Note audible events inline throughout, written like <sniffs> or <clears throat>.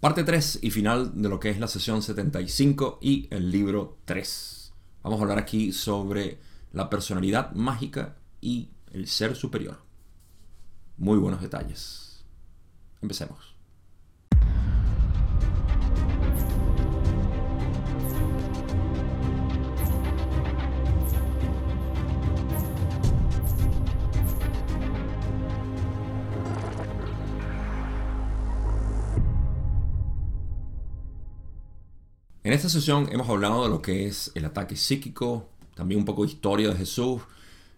Parte 3 y final de lo que es la sesión 75 y el libro 3. Vamos a hablar aquí sobre la personalidad mágica y el ser superior. Muy buenos detalles. Empecemos. En esta sesión hemos hablado de lo que es el ataque psíquico, también un poco de historia de Jesús,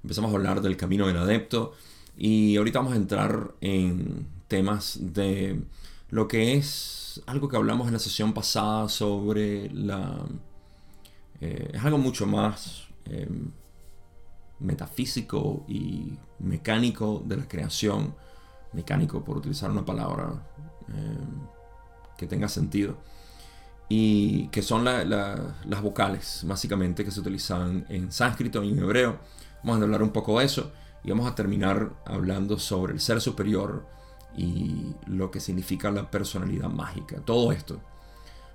empezamos a hablar del camino del adepto y ahorita vamos a entrar en temas de lo que es algo que hablamos en la sesión pasada sobre la... Eh, es algo mucho más em, metafísico y mecánico de la creación, mecánico por utilizar una palabra em, que tenga sentido y que son las vocales, básicamente, que se utilizan en sánscrito y en hebreo. Vamos a hablar un poco de eso y vamos a terminar hablando sobre el ser superior y lo que significa la personalidad mágica. Todo esto.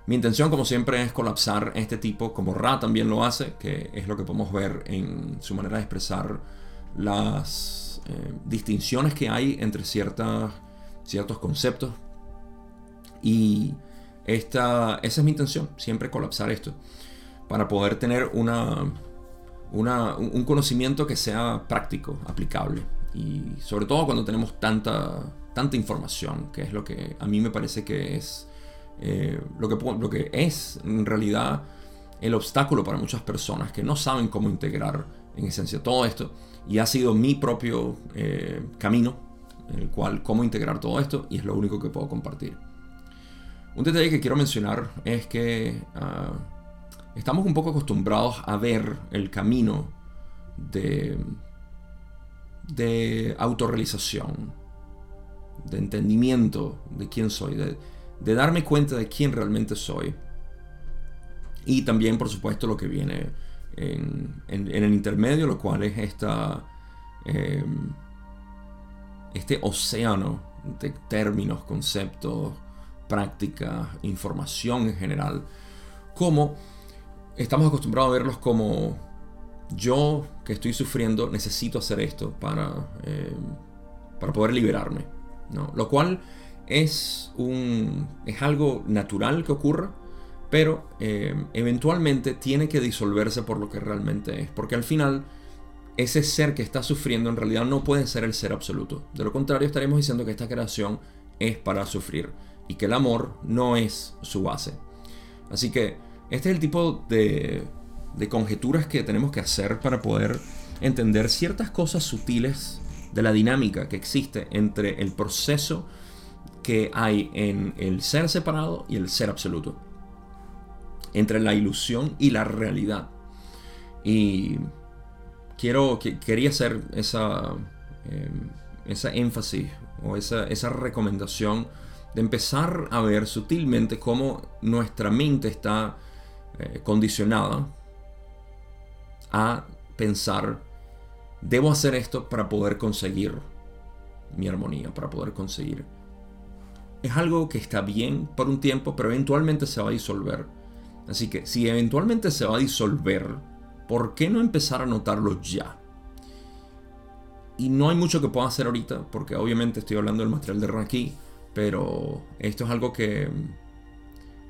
Mi intención, como siempre, es colapsar este tipo, como Ra también lo hace, que es lo que podemos ver en su manera de expresar las eh, distinciones que hay entre ciertas, ciertos conceptos. Y esta, esa es mi intención, siempre colapsar esto, para poder tener una, un conocimiento que sea práctico, aplicable. Y sobre todo cuando tenemos tanta, tanta información, que es lo que a mí me parece que es eh, lo, que, lo que es en realidad el obstáculo para muchas personas que no saben cómo integrar en esencia todo esto. Y ha sido mi propio eh, camino en el cual cómo integrar todo esto y es lo único que puedo compartir. Un detalle que quiero mencionar es que ah, estamos un poco acostumbrados a ver el camino de, de autorrealización, de entendimiento de quién soy, de, darme cuenta de quién realmente soy. Y también, por supuesto, lo que viene en, el intermedio, lo cual es esta, em, este océano de términos, conceptos, práctica, información en general, como estamos acostumbrados a verlos como yo que estoy sufriendo necesito hacer esto para, eh, para poder liberarme. ¿no? Lo cual es, un, es algo natural que ocurra, pero eh, eventualmente tiene que disolverse por lo que realmente es. Porque al final ese ser que está sufriendo en realidad no puede ser el ser absoluto. De lo contrario estaremos diciendo que esta creación es para sufrir y que el amor no es su base. Así que este es el tipo de, conjeturas que tenemos que hacer para poder entender ciertas cosas sutiles de la dinámica que existe entre el proceso que hay en el ser separado y el ser absoluto. Entre la ilusión y la realidad. Y quiero, quería hacer esa, eh, esa énfasis o esa, esa recomendación de empezar a ver sutilmente cómo nuestra mente está eh, condicionada a pensar, debo hacer esto para poder conseguir mi armonía, para poder conseguir. Es algo que está bien por un tiempo, pero eventualmente se va a disolver. Así que si eventualmente se va a disolver, ¿por qué no empezar a notarlo ya? Y no hay mucho que pueda hacer ahorita, porque obviamente estoy hablando del material de Raki pero esto es algo que,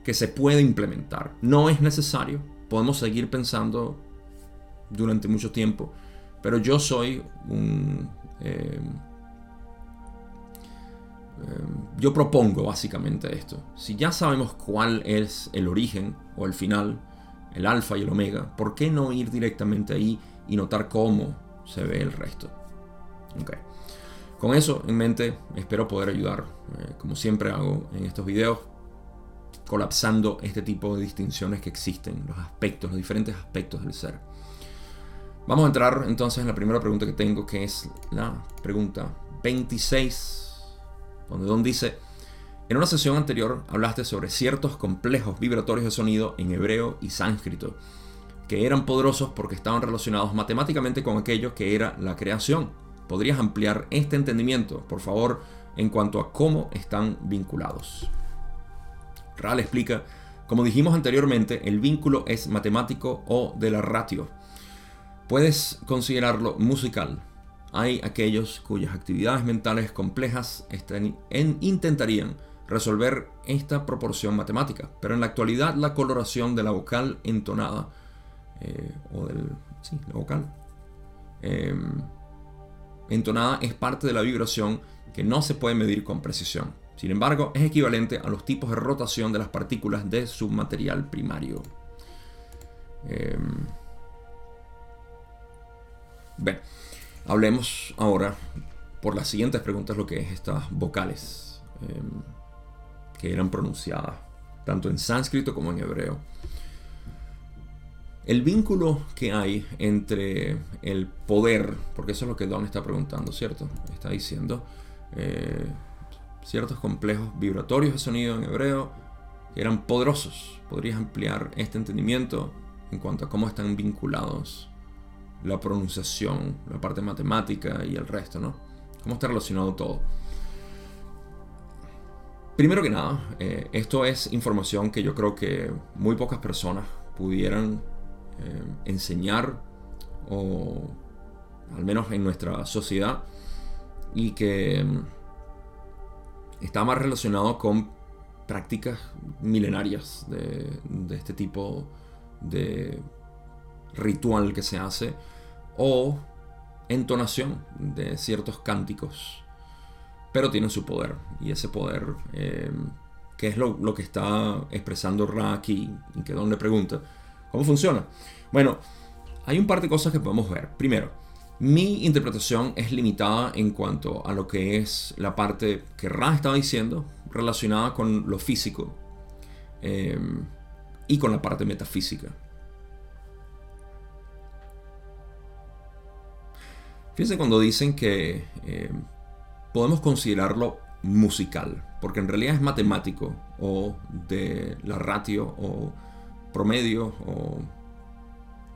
que se puede implementar. No es necesario, podemos seguir pensando durante mucho tiempo, pero yo soy un... Eh, yo propongo básicamente esto. Si ya sabemos cuál es el origen o el final, el alfa y el omega, ¿por qué no ir directamente ahí y notar cómo se ve el resto? Okay. Con eso en mente, espero poder ayudar, eh, como siempre hago en estos videos, colapsando este tipo de distinciones que existen, los aspectos, los diferentes aspectos del ser. Vamos a entrar entonces en la primera pregunta que tengo, que es la pregunta 26, donde Don dice, en una sesión anterior hablaste sobre ciertos complejos vibratorios de sonido en hebreo y sánscrito, que eran poderosos porque estaban relacionados matemáticamente con aquello que era la creación ¿Podrías ampliar este entendimiento, por favor, en cuanto a cómo están vinculados? Ral explica, como dijimos anteriormente, el vínculo es matemático o de la ratio. Puedes considerarlo musical. Hay aquellos cuyas actividades mentales complejas intentarían resolver esta proporción matemática, pero en la actualidad la coloración de la vocal entonada, eh, o del, sí, la vocal, em, entonada es parte de la vibración que no se puede medir con precisión. Sin embargo, es equivalente a los tipos de rotación de las partículas de su material primario. Em, bien, hablemos ahora por las siguientes preguntas lo que es estas vocales em, que eran pronunciadas tanto en sánscrito como en hebreo. El vínculo que hay entre el poder, porque eso es lo que Don está preguntando, ¿cierto? Está diciendo eh, ciertos complejos vibratorios de sonido en hebreo que eran poderosos. ¿Podrías ampliar este entendimiento en cuanto a cómo están vinculados la pronunciación, la parte matemática y el resto, ¿no? ¿Cómo está relacionado todo? Primero que nada, eh, esto es información que yo creo que muy pocas personas pudieran eh, enseñar o al menos en nuestra sociedad y que mm, está más relacionado con prácticas milenarias de, este tipo de ritual que se hace o entonación de ciertos cánticos. Pero tienen su poder y ese poder eh, que es lo, que está expresando Ra aquí y que Don le pregunta ¿cómo funciona? bueno hay un par de cosas que podemos ver primero mi interpretación es limitada en cuanto a lo que es la parte que Ra estaba diciendo relacionada con lo físico em, y con la parte metafísica. Fíjense cuando dicen que em, podemos considerarlo musical, porque en realidad es matemático o de la ratio o promedio o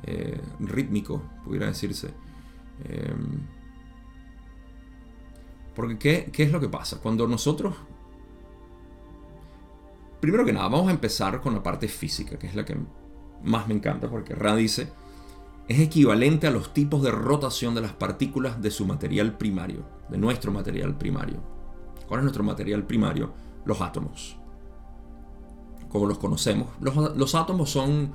eh, rítmico, pudiera decirse. Em, porque ¿qué, es lo que pasa? Cuando nosotros... Primero que nada, vamos a empezar con la parte física, que es la que más me encanta, porque Ra dice, es equivalente a los tipos de rotación de las partículas de su material primario, de nuestro material primario. ¿Cuál es nuestro material primario? Los átomos. Como los conocemos, los átomos son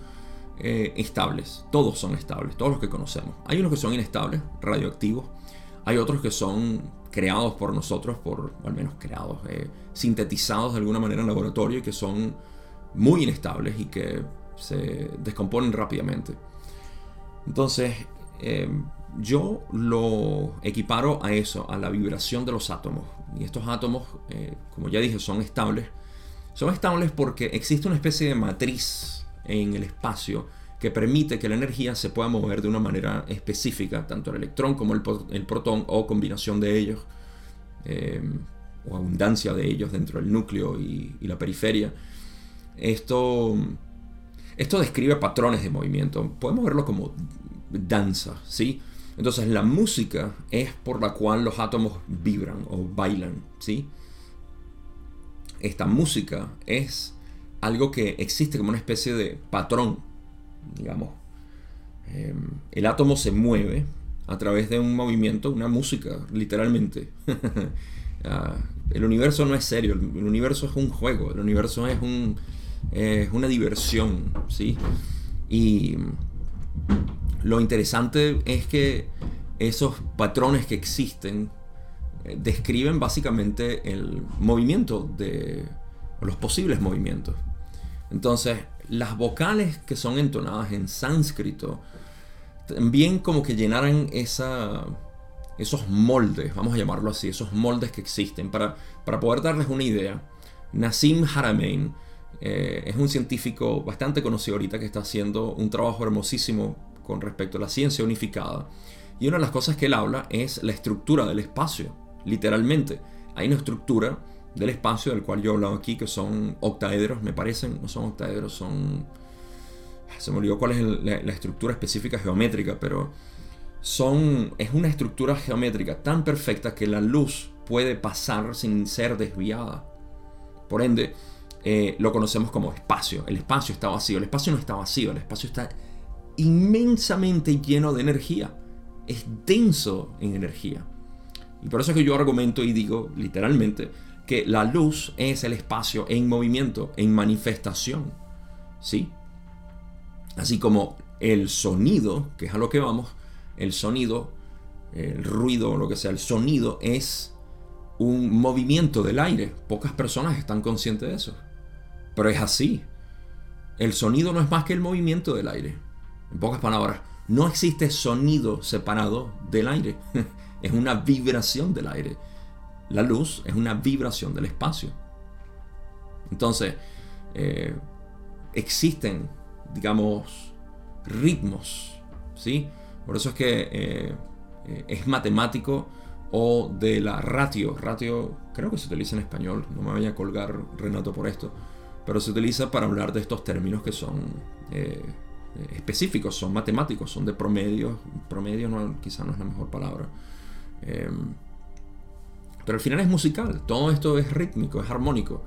eh, estables. Todos son estables, todos los que conocemos. Hay unos que son inestables, radioactivos. Hay otros que son creados por nosotros, por, al menos creados, eh, sintetizados de alguna manera en laboratorio y que son muy inestables y que se descomponen rápidamente. Entonces, eh, yo lo equiparo a eso, a la vibración de los átomos. Y estos átomos, como ya dije, son estables. Son estables porque existe una especie de matriz en el espacio que permite que la energía se pueda mover de una manera específica, tanto el electrón como el, protón o combinación de ellos, eh, o abundancia de ellos dentro del núcleo y, la periferia. Esto, esto describe patrones de movimiento, podemos verlo como danza, ¿sí? Entonces la música es por la cual los átomos vibran o bailan, ¿sí? Esta música es algo que existe como una especie de patrón, digamos. Em, el átomo se mueve a través de un movimiento, una música, literalmente. <laughs> Ah, el universo no es serio, el universo es un juego, el universo es, un, es una diversión, ¿sí? Y lo interesante es que esos patrones que existen describen básicamente el movimiento de los posibles movimientos. Entonces, las vocales que son entonadas en sánscrito también como que llenaran esa, esos moldes, vamos a llamarlo así, esos moldes que existen. Para, para poder darles una idea, Nassim Haramein eh, es un científico bastante conocido ahorita que está haciendo un trabajo hermosísimo con respecto a la ciencia unificada. Y una de las cosas que él habla es la estructura del espacio, literalmente. Hay una estructura del espacio del cual yo he hablado aquí, que son octaedros, me parecen, no son octaedros, son... Se me olvidó cuál es la, estructura específica geométrica, pero son, es una estructura geométrica tan perfecta que la luz puede pasar sin ser desviada. Por ende, eh, lo conocemos como espacio. El espacio está vacío. El espacio no está vacío. El espacio está inmensamente lleno de energía. Es denso en energía. Y por eso es que yo argumento y digo literalmente que la luz es el espacio en movimiento, en manifestación. ¿Sí? Así como el sonido, que es a lo que vamos, el sonido, el ruido, lo que sea, el sonido es un movimiento del aire. Pocas personas están conscientes de eso. Pero es así. El sonido no es más que el movimiento del aire. En pocas palabras, no existe sonido separado del aire. <laughs> es una vibración del aire. La luz es una vibración del espacio. Entonces, eh, existen, digamos, ritmos, ¿sí? Por eso es que eh, eh, es matemático o de la ratio. Ratio creo que se utiliza en español, no me vaya a colgar Renato por esto, pero se utiliza para hablar de estos términos que son específicos, son matemáticos, son de promedio. Promedio no, quizá no es la mejor palabra. Em, pero al final es musical, todo esto es rítmico, es armónico.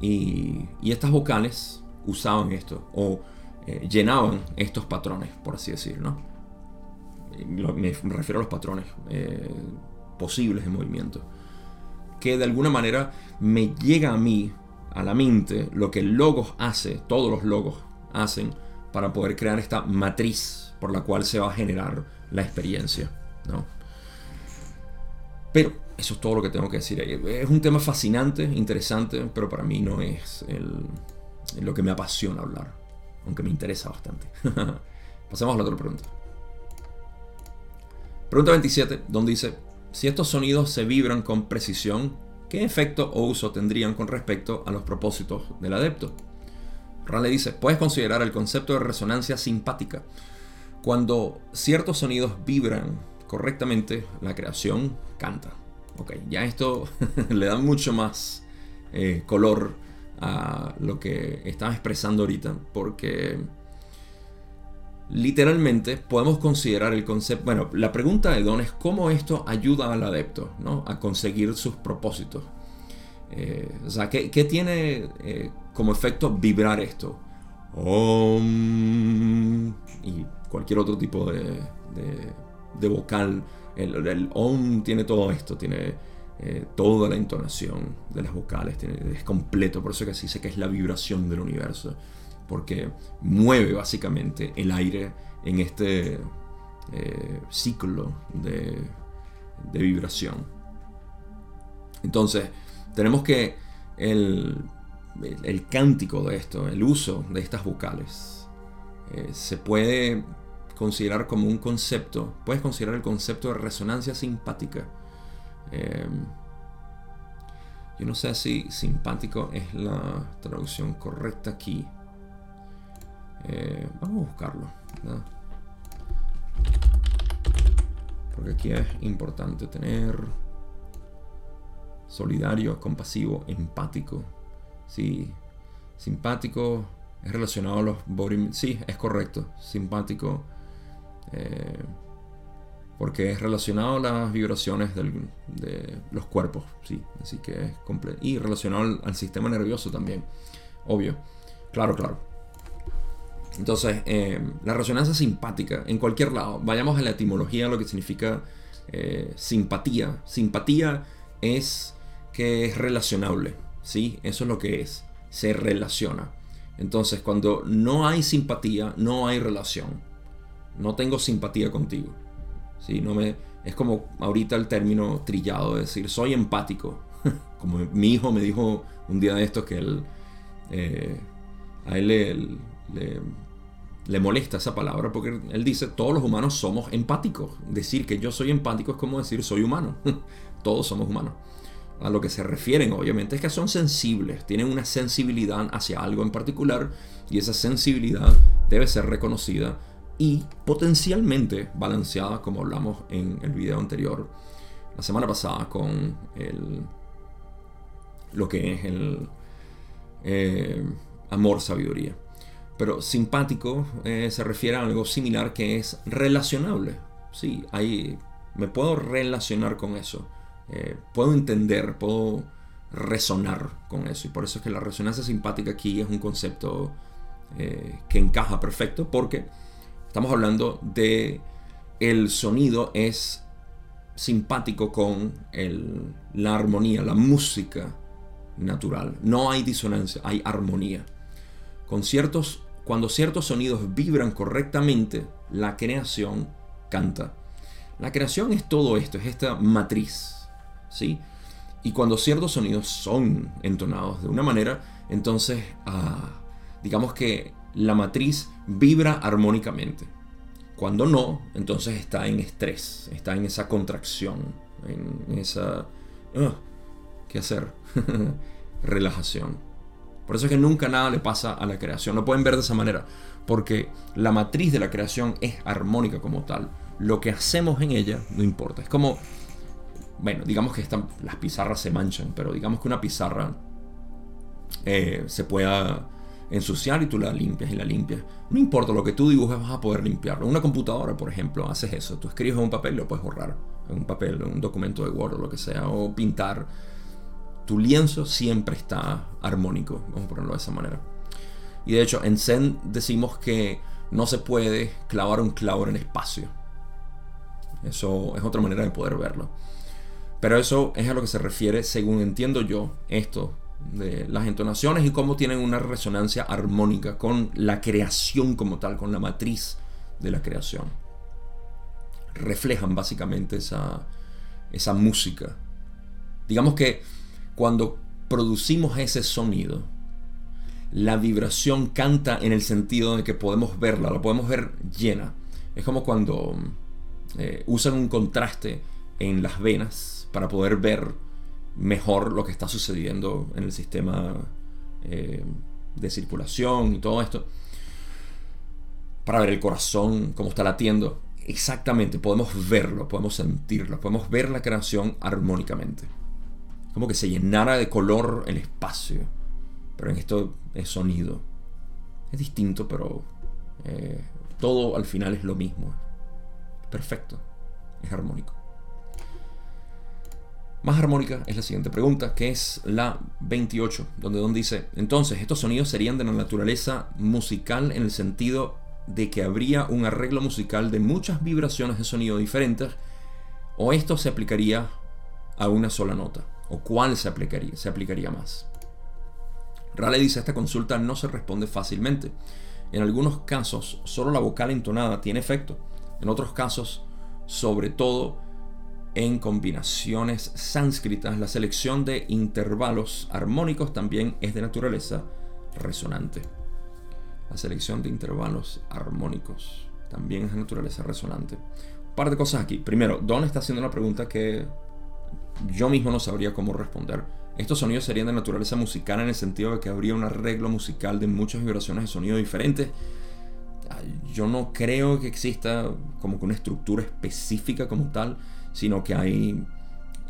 Y, estas vocales usaban esto, o eh, llenaban estos patrones, por así decirlo. Me refiero a los patrones eh, posibles de movimiento. Que de alguna manera me llega a mí, a la mente, lo que logos hace, todos los logos hacen, para poder crear esta matriz por la cual se va a generar la experiencia. ¿no? Pero eso es todo lo que tengo que decir. Es un tema fascinante, interesante, pero para mí no es lo que me apasiona hablar, aunque me interesa bastante. <laughs> Pasemos a la otra pregunta. Pregunta 27, donde dice, si estos sonidos se vibran con precisión, ¿qué efecto o uso tendrían con respecto a los propósitos del adepto? Rale dice, puedes considerar el concepto de resonancia simpática. Cuando ciertos sonidos vibran correctamente, la creación canta. Ok, ya esto <laughs> le da mucho más eh, color a lo que estaba expresando ahorita, porque literalmente podemos considerar el concepto, bueno, la pregunta de Don es cómo esto ayuda al adepto ¿no? a conseguir sus propósitos. Eh, o sea, ¿qué, tiene eh, como efecto vibrar esto? y cualquier otro tipo de de vocal. El, OM tiene todo esto, tiene eh, toda la entonación de las vocales, es completo, por eso que se dice que es la vibración del universo, porque mueve básicamente el aire en este eh, ciclo de, vibración. Entonces, tenemos que el, el, cántico de esto, el uso de estas vocales, eh, se puede considerar como un concepto, puedes considerar el concepto de resonancia simpática. Em, yo no sé si simpático es la traducción correcta aquí. Eh, vamos a buscarlo. Porque aquí es importante tener solidario, compasivo, empático. Sí, simpático es relacionado a los body. Sí, es correcto. Simpático eh, porque es relacionado a las vibraciones de los cuerpos, sí, así que es. Y relacionado al, sistema nervioso también, obvio. Claro, claro. Entonces, eh, la resonancia simpática, en cualquier lado, vayamos a la etimología, lo que significa eh, simpatía. Simpatía es que es relacionable, ¿sí? Eso es lo que es, se relaciona. Entonces, cuando no hay simpatía, no hay relación no tengo simpatía contigo. ¿sí? No me, es como ahorita el término trillado de decir soy empático. <laughs> como mi hijo me dijo un día de estos que él, eh, a él le, molesta esa palabra porque él dice todos los humanos somos empáticos. Decir que yo soy empático es como decir soy humano. <laughs> todos somos humanos. A lo que se refieren obviamente es que son sensibles, tienen una sensibilidad hacia algo en particular y esa sensibilidad debe ser reconocida y potencialmente balanceada como hablamos en el video anterior la semana pasada con el, lo que es el eh, amor sabiduría. Pero simpático eh, se refiere a algo similar que es relacionable. Sí me puedo relacionar con eso. Eh, puedo entender puedo resonar con eso. Y por eso es que la resonancia simpática aquí es un concepto eh, que encaja perfecto porque estamos hablando de el sonido es simpático con la armonía, la música natural. No hay disonancia, hay armonía. Con ciertos, cuando ciertos sonidos vibran correctamente, la creación canta. La creación es todo esto, es esta matriz, ¿sí? Y cuando ciertos sonidos son entonados de una manera, entonces, ah, digamos que la matriz vibra armónicamente. Cuando no, entonces está en estrés, está en esa contracción, en esa... Ah, ¿Qué hacer? <laughs> Relajación. Por eso es que nunca nada le pasa a la creación. Lo pueden ver de esa manera. Porque la matriz de la creación es armónica como tal. Lo que hacemos en ella no importa. Es como, bueno, digamos que las pizarras se manchan, pero digamos que una pizarra eh, se pueda ensuciar y tú la limpias y la limpias. No importa lo que tú dibujes, vas a poder limpiarlo. Una computadora, por ejemplo, haces eso. Tú escribes en un papel y lo puedes borrar. En un papel, un documento de Word o lo que sea. O pintar. Tu lienzo siempre está armónico. Vamos a ponerlo de esa manera. Y de hecho, en Zen decimos que no se puede clavar un clavo en espacio. Eso es otra manera de poder verlo. Pero eso es a lo que se refiere, según entiendo yo, esto de las entonaciones y cómo tienen una resonancia armónica con la creación como tal, con la matriz de la creación. Reflejan básicamente esa, esa música. Digamos que cuando producimos ese sonido, la vibración canta en el sentido de que podemos verla, la podemos ver llena. Es como cuando eh, usan un contraste en las venas para poder ver mejor lo que está sucediendo en el sistema eh, de circulación y todo esto. Para ver el corazón, cómo está latiendo. Exactamente, podemos verlo, podemos sentirlo, podemos ver la creación armónicamente. Como que se llenara de color el espacio. Pero en esto es sonido. Es distinto, pero eh, todo al final es lo mismo. Perfecto. Es armónico. Más armónica es la siguiente pregunta, que es la 28, donde Don dice, entonces, estos sonidos serían de la naturaleza musical en el sentido de que habría un arreglo musical de muchas vibraciones de sonido diferentes, o esto se aplicaría a una sola nota, o cuál se aplicaría, se aplicaría más. Raleigh dice, esta consulta no se responde fácilmente. En algunos casos, solo la vocal entonada tiene efecto. En otros casos, sobre todo, en combinaciones sánscritas, la selección de intervalos armónicos también es de naturaleza resonante. La selección de intervalos armónicos también es de naturaleza resonante. Un par de cosas aquí. Primero, Don está haciendo una pregunta que yo mismo no sabría cómo responder. Estos sonidos serían de naturaleza musical en el sentido de que habría un arreglo musical de muchas vibraciones de sonido diferentes. Yo no creo que exista como que una estructura específica como tal sino que hay,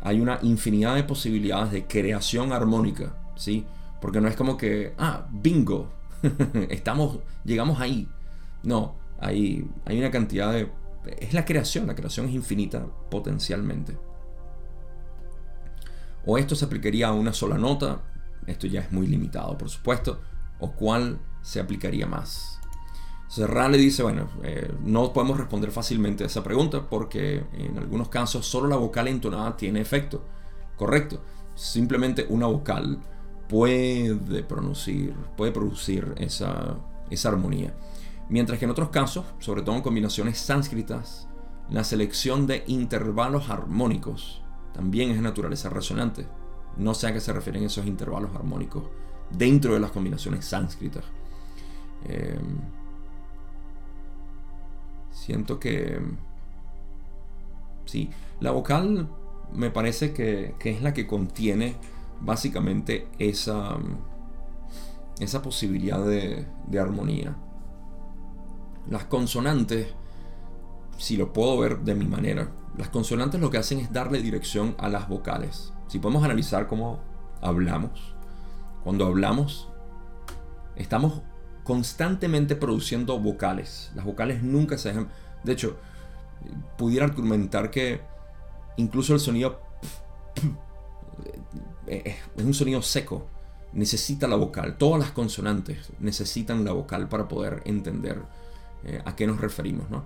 hay una infinidad de posibilidades de creación armónica, ¿sí? Porque no es como que, ah, bingo, <laughs> estamos, llegamos ahí. No, hay, hay una cantidad de... Es la creación, la creación es infinita potencialmente. O esto se aplicaría a una sola nota, esto ya es muy limitado, por supuesto, o cuál se aplicaría más. Serra le dice, bueno, eh, no podemos responder fácilmente a esa pregunta porque en algunos casos solo la vocal entonada tiene efecto. Correcto. Simplemente una vocal puede producir, puede producir esa, esa armonía. Mientras que en otros casos, sobre todo en combinaciones sánscritas, la selección de intervalos armónicos también es de naturaleza resonante. No sé a qué se refieren esos intervalos armónicos dentro de las combinaciones sánscritas. Eh, Siento que... Sí, la vocal me parece que, es la que contiene básicamente esa, esa posibilidad de, de armonía. Las consonantes, si lo puedo ver de mi manera, las consonantes lo que hacen es darle dirección a las vocales. Si podemos analizar cómo hablamos, cuando hablamos, estamos constantemente produciendo vocales. Las vocales nunca se dejan. De hecho, pudiera argumentar que incluso el sonido <sniffs> es un sonido seco. Necesita la vocal. Todas las consonantes necesitan la vocal para poder entender eh, a qué nos referimos, ¿no?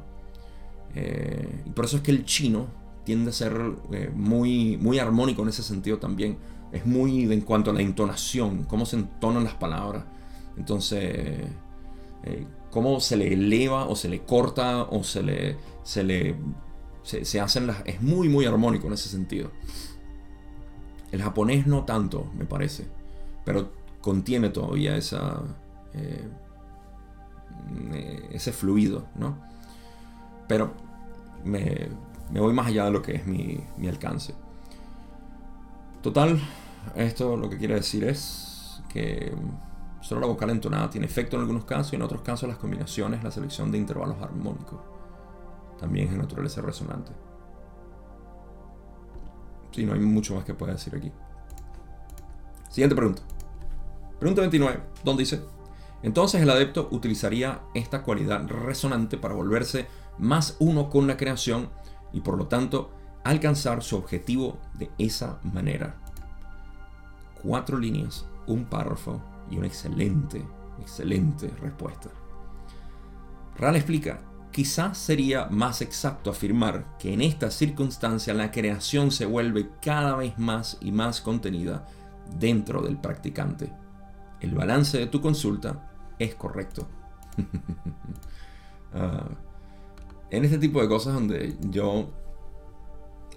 Eh, y por eso es que el chino tiende a ser eh, muy, muy armónico en ese sentido también. Es muy en cuanto a la entonación, cómo se entonan las palabras. Entonces, cómo se le eleva o se le corta o se le, se le se, hacen las... Es muy, muy armónico en ese sentido. El japonés no tanto, me parece. Pero contiene todavía esa... Eh, ese fluido, ¿no? Pero me, voy más allá de lo que es mi, mi alcance. Total, esto lo que quiere decir es que solo la vocal entonada tiene efecto en algunos casos y en otros casos las combinaciones, la selección de intervalos armónicos también es de naturaleza resonante. Sí, no hay mucho más que pueda decir aquí. Siguiente pregunta. Pregunta 29, ¿dónde dice, entonces el adepto utilizaría esta cualidad resonante para volverse más uno con la creación y por lo tanto alcanzar su objetivo de esa manera. Cuatro líneas, un párrafo y una excelente, excelente respuesta. Ral explica, Quizás sería más exacto afirmar que en esta circunstancia la creación se vuelve cada vez más y más contenida dentro del practicante. El balance de tu consulta es correcto. <laughs> Ah, en este tipo de cosas donde yo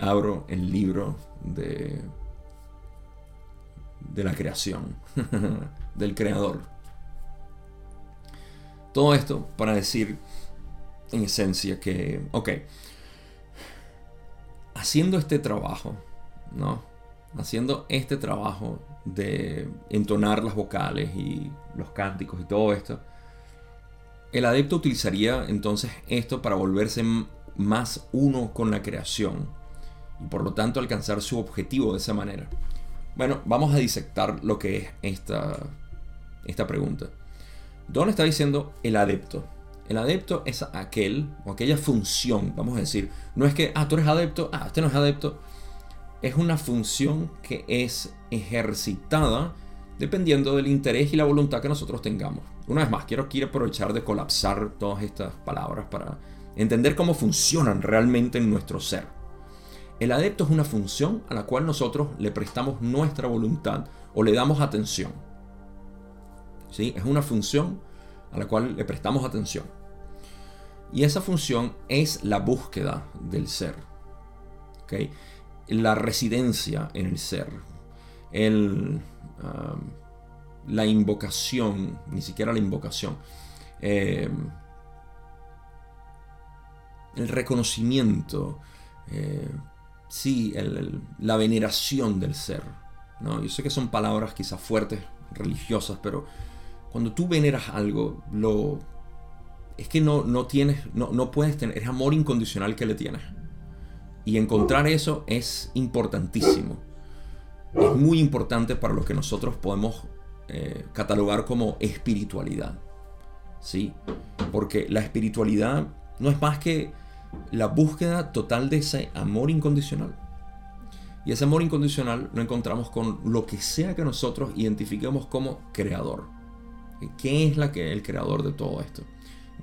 abro el libro de, de la creación, <laughs> del creador. Todo esto para decir en esencia que, ok, haciendo este trabajo, ¿no? Haciendo este trabajo de entonar las vocales y los cánticos y todo esto, el adepto utilizaría entonces esto para volverse más uno con la creación y por lo tanto alcanzar su objetivo de esa manera. Bueno, vamos a disectar lo que es esta, esta pregunta. Don está diciendo el adepto. El adepto es aquel o aquella función, vamos a decir. No es que, ah, tú eres adepto, ah, este no es adepto. Es una función que es ejercitada dependiendo del interés y la voluntad que nosotros tengamos. Una vez más, quiero, quiero aprovechar de colapsar todas estas palabras para entender cómo funcionan realmente en nuestro ser. El adepto es una función a la cual nosotros le prestamos nuestra voluntad o le damos atención. Es una función a la cual le prestamos atención. Y esa función es la búsqueda del ser. La residencia en el ser. El, um, la invocación, ni siquiera la invocación. Em, el reconocimiento. Eh, sí, la veneración del ser. ¿no? Yo sé que son palabras quizás fuertes, religiosas, pero cuando tú veneras algo, lo, es que no, no tienes, no, no puedes tener, es amor incondicional que le tienes. Y encontrar eso es importantísimo. Es muy importante para lo que nosotros podemos eh, catalogar como espiritualidad. ¿Sí? Porque la espiritualidad no es más que la búsqueda total de ese amor incondicional. Y ese amor incondicional lo encontramos con lo que sea que nosotros identifiquemos como creador. ¿Qué es la que, el creador de todo esto?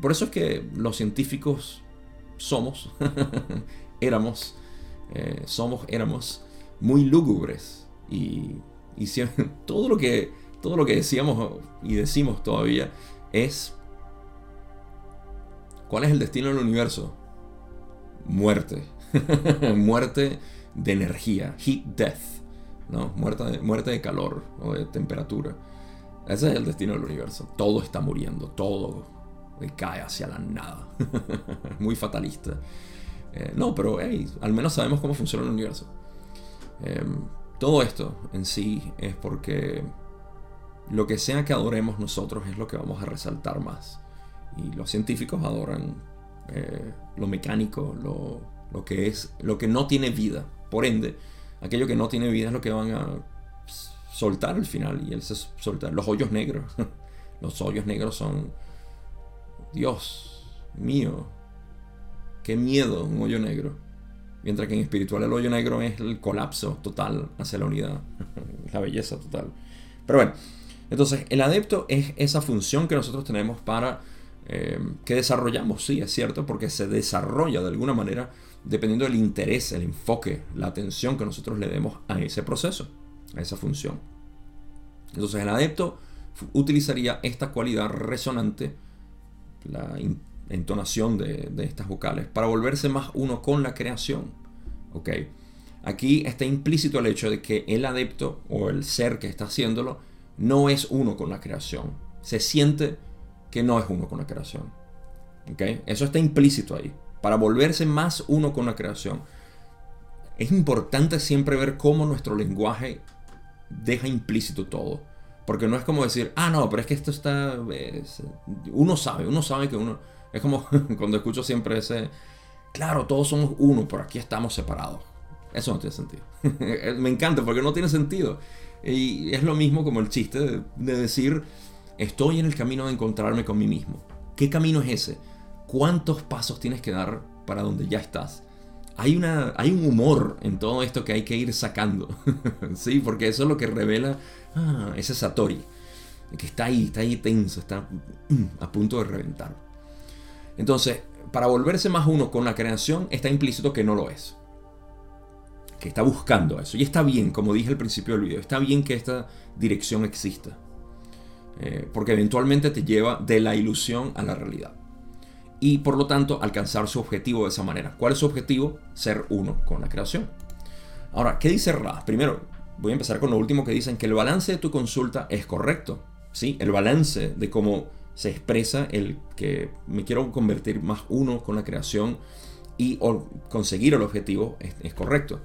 Por eso es que los científicos somos, <laughs> éramos, eh, somos, éramos muy lúgubres. Y, <laughs> todo, lo que, todo lo que decíamos y decimos todavía es, ¿cuál es el destino del universo? Muerte. <laughs> muerte de energía. Heat death. ¿no? Muerte de calor o de temperatura. Ese es el destino del universo. Todo está muriendo, todo cae hacia la nada. <laughs> Muy fatalista. Eh, no, pero al menos sabemos cómo funciona el universo. Em, todo esto en sí es porque lo que sea que adoremos nosotros es lo que vamos a resaltar más. Y los científicos adoran eh, lo mecánico, lo, lo, que es, lo que no tiene vida. Por ende, aquello que no tiene vida es lo que van a soltar al final y él se soltar los hoyos negros. <laughs> los hoyos negros son Dios mío, qué miedo un hoyo negro. Mientras que en espiritual el hoyo negro es el colapso total hacia la unidad, <laughs> la belleza total. Pero bueno, entonces el adepto es esa función que nosotros tenemos para, eh, que desarrollamos, sí, es cierto, porque se desarrolla de alguna manera dependiendo del interés, el enfoque, la atención que nosotros le demos a ese proceso, a esa función. Entonces el adepto utilizaría esta cualidad resonante, la entonación de, estas vocales, para volverse más uno con la creación. ¿Ok? Aquí está implícito el hecho de que el adepto o el ser que está haciéndolo no es uno con la creación. Se siente que no es uno con la creación. ¿Ok? Eso está implícito ahí. Para volverse más uno con la creación. Es importante siempre ver cómo nuestro lenguaje deja implícito todo. Porque no es como decir, ah, no, pero es que esto está... uno sabe, uno sabe que uno... Es como <laughs> cuando escucho siempre ese... Claro, todos somos uno, pero aquí estamos separados. Eso no tiene sentido. <laughs> Me encanta porque no tiene sentido. Y es lo mismo como el chiste de, decir, estoy en el camino de encontrarme con mí mismo. ¿Qué camino es ese? ¿Cuántos pasos tienes que dar para donde ya estás? Hay, una, hay un humor en todo esto que hay que ir sacando. <laughs> sí, porque eso es lo que revela ah, ese Satori, que está ahí, está ahí tenso, está mm, a punto de reventar. Entonces, para volverse más uno con la creación, está implícito que no lo es. Que está buscando eso. Y está bien, como dije al principio del video, está bien que esta dirección exista. Eh, porque eventualmente te lleva de la ilusión a la realidad. Y por lo tanto, alcanzar su objetivo de esa manera. ¿Cuál es su objetivo? Ser uno con la creación. Ahora, ¿qué dice Ra? Primero, voy a empezar con lo último que dicen, que el balance de tu consulta es correcto. ¿sí? El balance de cómo se expresa el que me quiero convertir más uno con la creación y conseguir el objetivo es, correcto.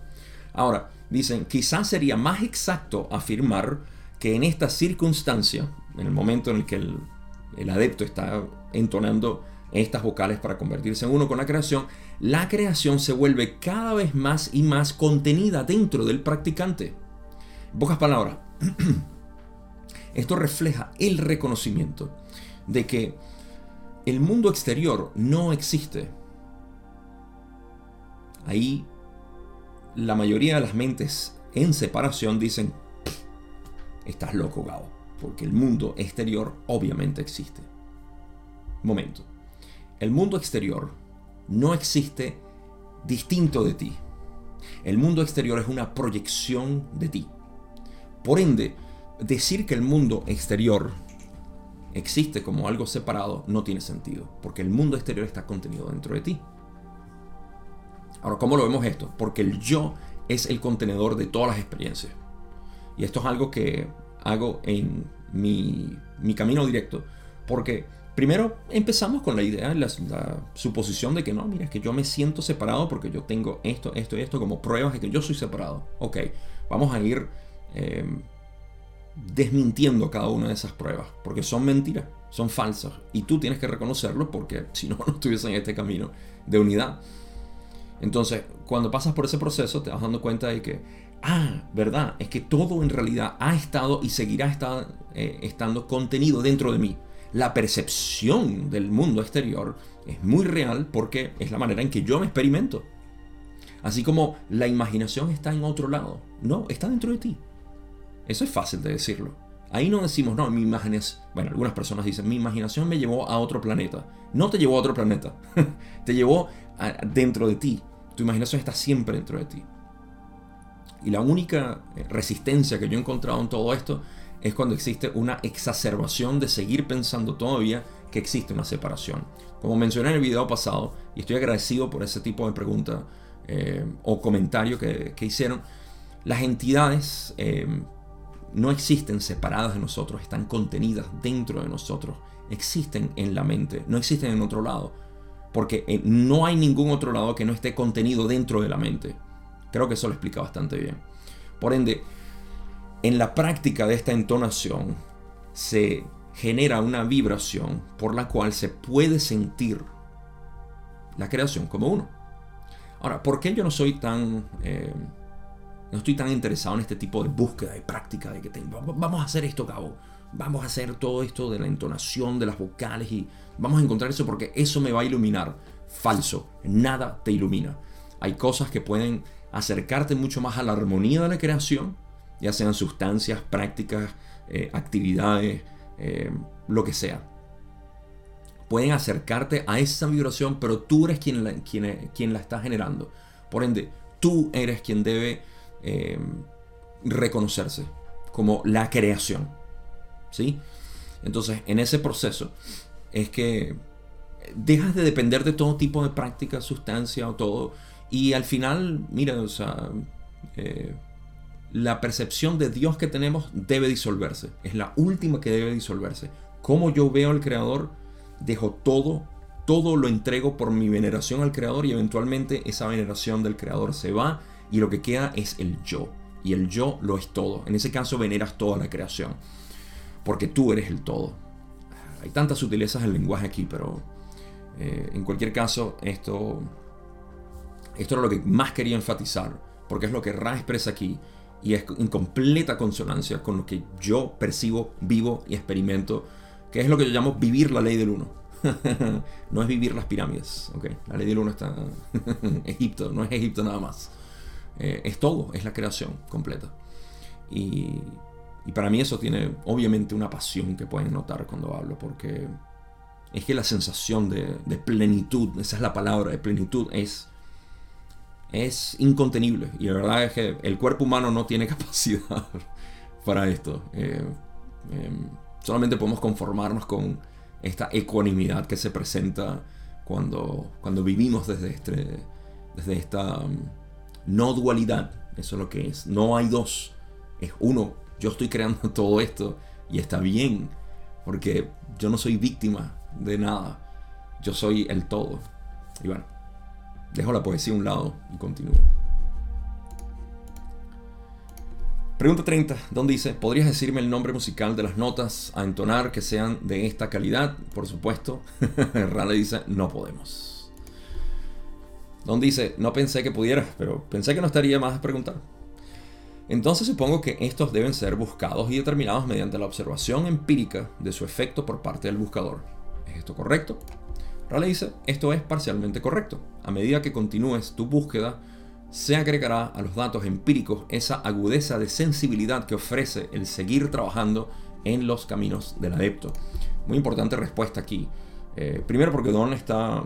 Ahora, dicen, quizás sería más exacto afirmar que en esta circunstancia, en el momento en el que el, el adepto está entonando estas vocales para convertirse en uno con la creación, la creación se vuelve cada vez más y más contenida dentro del practicante. En pocas palabras, <clears throat> esto refleja el reconocimiento de que el mundo exterior no existe. Ahí la mayoría de las mentes en separación dicen, estás loco, Gao, porque el mundo exterior obviamente existe. Momento. El mundo exterior no existe distinto de ti. El mundo exterior es una proyección de ti. Por ende, decir que el mundo exterior existe como algo separado no tiene sentido, porque el mundo exterior está contenido dentro de ti. Ahora, ¿cómo lo vemos esto? Porque el yo es el contenedor de todas las experiencias. Y esto es algo que hago en mi, camino directo, porque primero empezamos con la idea, la, la suposición de que no, mira, es que yo me siento separado porque yo tengo esto, esto y esto como pruebas de que yo soy separado. Ok, vamos a ir eh, desmintiendo cada una de esas pruebas, porque son mentiras, son falsas, y tú tienes que reconocerlo porque <laughs> si no, no estuviese en este camino de unidad. Entonces, cuando pasas por ese proceso, te vas dando cuenta de que, ah, verdad, es que todo en realidad ha estado y seguirá eh, estando contenido dentro de mí. La percepción del mundo exterior es muy real porque es la manera en que yo me experimento. Así como la imaginación está en otro lado. No, está dentro de ti. Eso es fácil de decirlo. Ahí no decimos, no, mi imaginación, bueno, algunas personas dicen, mi imaginación me llevó a otro planeta. No te llevó a otro planeta, <laughs> te llevó dentro de ti. Tu imaginación está siempre dentro de ti. Y la única eh, resistencia que yo he encontrado en todo esto es cuando existe una exacerbación de seguir pensando todavía que existe una separación. Como mencioné en el video pasado, y estoy agradecido por ese tipo de pregunta eh, o comentario que, hicieron, las entidades eh, no existen separadas de nosotros, están contenidas dentro de nosotros, existen en la mente, no existen en otro lado, porque eh, no hay ningún otro lado que no esté contenido dentro de la mente. Creo que eso lo explica bastante bien. Por ende, en la práctica de esta entonación se genera una vibración por la cual se puede sentir la creación como uno. Ahora, ¿por qué yo no soy tan... Eh, no estoy tan interesado en este tipo de búsqueda y práctica de que vamos a hacer esto, cabo. Vamos a hacer todo esto de la entonación de las vocales y vamos a encontrar eso porque eso me va a iluminar. Falso, nada te ilumina. hay cosas que pueden acercarte mucho más a la armonía de la creación, ya sean sustancias, prácticas, eh, actividades, eh, lo que sea. Pueden acercarte a esa vibración, pero tú eres quien la, quien, quien la está generando. Por ende, tú eres quien debe eh, reconocerse como la creación. ¿Sí? Entonces, en ese proceso es que dejas de depender de todo tipo de práctica, sustancia o todo. Y al final, mira, o sea, la percepción de Dios que tenemos debe disolverse. Es la última que debe disolverse. Como yo veo al Creador, dejo todo, todo lo entrego por mi veneración al Creador y eventualmente esa veneración del Creador se va y lo que queda es el yo. Y el yo lo es todo. En ese caso veneras toda la creación. Porque tú eres el todo. Hay tantas sutilezas del lenguaje aquí, pero eh, en cualquier caso, esto, esto era lo que más quería enfatizar, porque es lo que Ra expresa aquí y es en completa consonancia con lo que yo percibo, vivo y experimento, que es lo que yo llamo vivir la ley del uno. <laughs> no es vivir las pirámides, ¿okay? La ley del uno está <laughs> en Egipto, no es Egipto nada más. Eh, es todo, es la creación completa. Y, y para mí eso tiene obviamente una pasión que pueden notar cuando hablo, porque es que la sensación de, plenitud, esa es la palabra, de plenitud, es, es incontenible. Y la verdad es que el cuerpo humano no tiene <laughs> capacidad para esto. Eh, em, solamente podemos conformarnos con esta ecuanimidad que se presenta cuando, cuando vivimos desde, este, desde esta um, no dualidad. Eso es lo que es. No hay dos. Es uno. Yo estoy creando <laughs> todo esto y está bien. Porque yo no soy víctima de nada. Yo soy el todo. Y bueno, dejo la poesía a un lado y continúo. Pregunta 30, donde dice, ¿podrías decirme el nombre musical de las notas a entonar que sean de esta calidad? Por supuesto. <laughs> Rale dice, no podemos. Don dice, no pensé que pudiera, pero pensé que no estaría más a preguntar. Entonces supongo que estos deben ser buscados y determinados mediante la observación empírica de su efecto por parte del buscador. ¿Es esto correcto? Raleigh dice, esto es parcialmente correcto. A medida que continúes tu búsqueda, se agregará a los datos empíricos esa agudeza de sensibilidad que ofrece el seguir trabajando en los caminos del adepto. Muy importante respuesta aquí. Eh, primero porque Don está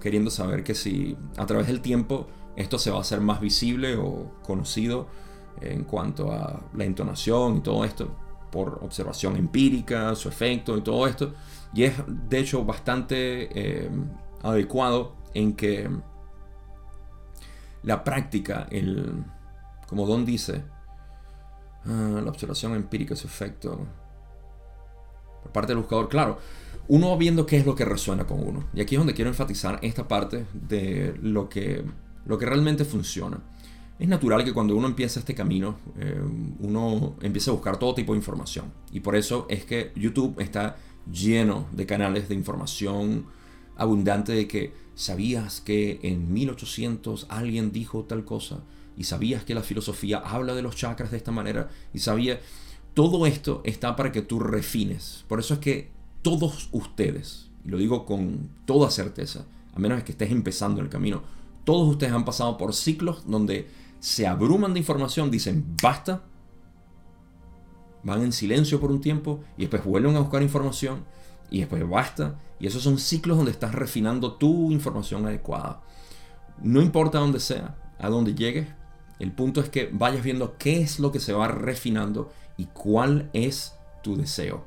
queriendo saber que si a través del tiempo esto se va a hacer más visible o conocido en cuanto a la entonación y todo esto por observación empírica, su efecto y todo esto. Y es de hecho bastante eh, adecuado en que la práctica, el, como Don dice, ah, la observación empírica, su efecto, por parte del buscador, claro, uno va viendo qué es lo que resuena con uno. Y aquí es donde quiero enfatizar esta parte de lo que, lo que realmente funciona. Es natural que cuando uno empieza este camino, eh, uno empieza a buscar todo tipo de información. Y por eso es que YouTube está lleno de canales de información abundante de que sabías que en 1800 alguien dijo tal cosa y sabías que la filosofía habla de los chakras de esta manera y sabía todo esto está para que tú refines. Por eso es que todos ustedes, y lo digo con toda certeza, a menos que estés empezando el camino, todos ustedes han pasado por ciclos donde se abruman de información, dicen basta, van en silencio por un tiempo y después vuelven a buscar información y después basta. Y esos son ciclos donde estás refinando tu información adecuada. No importa dónde sea, a dónde llegues, el punto es que vayas viendo qué es lo que se va refinando y cuál es tu deseo.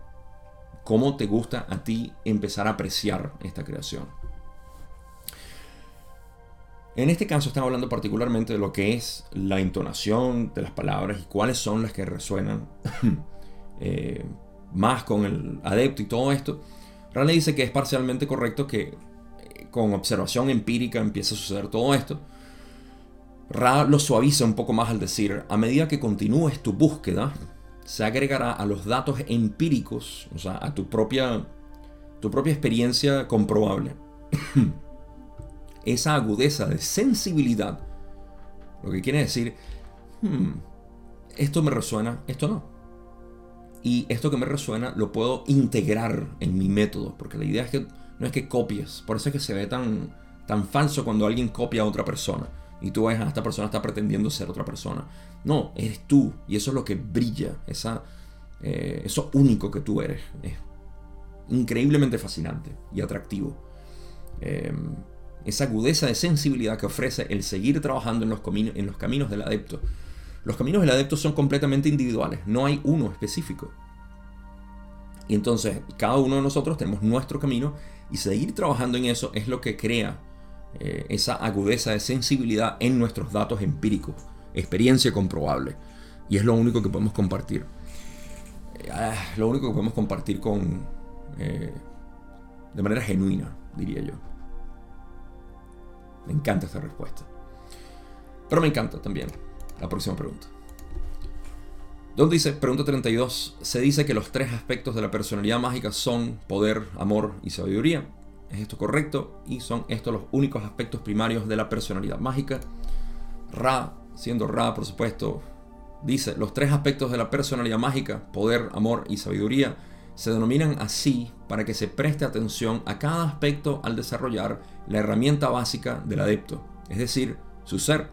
Cómo te gusta a ti empezar a apreciar esta creación. En este caso estamos hablando particularmente de lo que es la entonación de las palabras y cuáles son las que resuenan <laughs> eh, más con el adepto y todo esto. Raleigh dice que es parcialmente correcto que eh, con observación empírica empiece a suceder todo esto. Ra lo suaviza un poco más al decir, a medida que continúes tu búsqueda, se agregará a los datos empíricos, o sea, a tu propia, tu propia experiencia comprobable. <laughs> esa agudeza de sensibilidad. Lo que quiere decir, hmm, esto me resuena, esto no. Y esto que me resuena lo puedo integrar en mi método, porque la idea es que no es que copies, por eso es que se ve tan, tan falso cuando alguien copia a otra persona. y tú ves, a ah, esta persona está pretendiendo ser otra persona. No, eres tú y eso es lo que brilla, esa, eh, eso único que tú eres. Es increíblemente fascinante y atractivo. Em, esa agudeza de sensibilidad que ofrece el seguir trabajando en los, caminos del adepto. Los caminos del adepto son completamente individuales, no hay uno específico. Y entonces cada uno de nosotros tenemos nuestro camino y seguir trabajando en eso es lo que crea eh, esa agudeza de sensibilidad en nuestros datos empíricos, experiencia comprobable. Y es lo único que podemos compartir. Eh, lo único que podemos compartir con... Eh, de manera genuina, diría yo. Me encanta esta respuesta. Pero me encanta también la próxima pregunta. Donde dice, pregunta 32, se dice que los tres aspectos de la personalidad mágica son poder, amor y sabiduría. ¿Es esto correcto? Y son estos los únicos aspectos primarios de la personalidad mágica. Ra, siendo Ra, por supuesto, dice, los tres aspectos de la personalidad mágica, poder, amor y sabiduría, se denominan así para que se preste atención a cada aspecto al desarrollar la herramienta básica del adepto, es decir, su ser.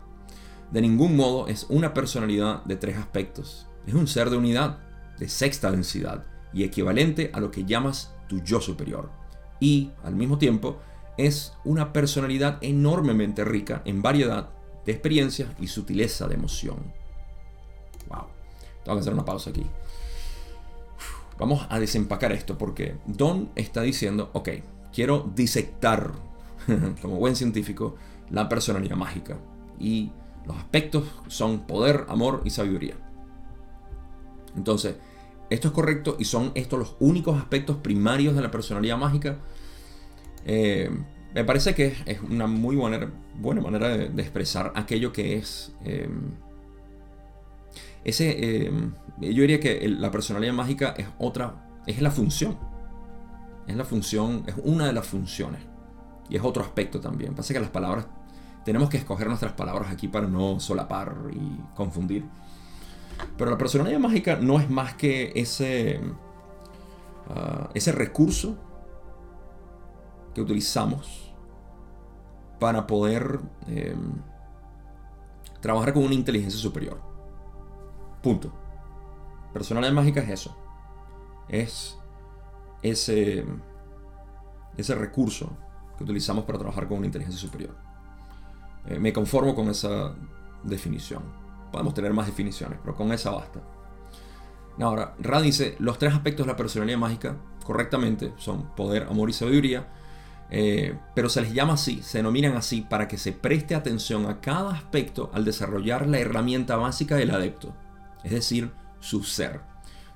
De ningún modo es una personalidad de tres aspectos, es un ser de unidad, de sexta densidad y equivalente a lo que llamas tu yo superior. Y, al mismo tiempo, es una personalidad enormemente rica en variedad de experiencias y sutileza de emoción. Wow. Tengo que hacer una pausa aquí. Vamos a desempacar esto porque Don está diciendo, ok, quiero disectar, <laughs> como buen científico, la personalidad mágica. Y los aspectos son poder, amor y sabiduría. Entonces, esto es correcto y son estos los únicos aspectos primarios de la personalidad mágica. Eh, me parece que es una muy buena, buena manera de, expresar aquello que es... Em, ese, em, yo diría que la personalidad mágica es otra, es la función. Es la función, es una de las funciones. Y es otro aspecto también. Pasa que las palabras, tenemos que escoger nuestras palabras aquí para no solapar y confundir. Pero la personalidad mágica no es más que ese, ah, ese recurso que utilizamos para poder em, trabajar con una inteligencia superior. Punto. Personalidad mágica es eso. Es ese, ese recurso que utilizamos para trabajar con una inteligencia superior. Eh, me conformo con esa definición. Podemos tener más definiciones, pero con esa basta. Ahora, Ra dice, los tres aspectos de la personalidad mágica, correctamente, son poder, amor y sabiduría, eh, pero se les llama así, se denominan así para que se preste atención a cada aspecto al desarrollar la herramienta básica del adepto, es decir, su ser.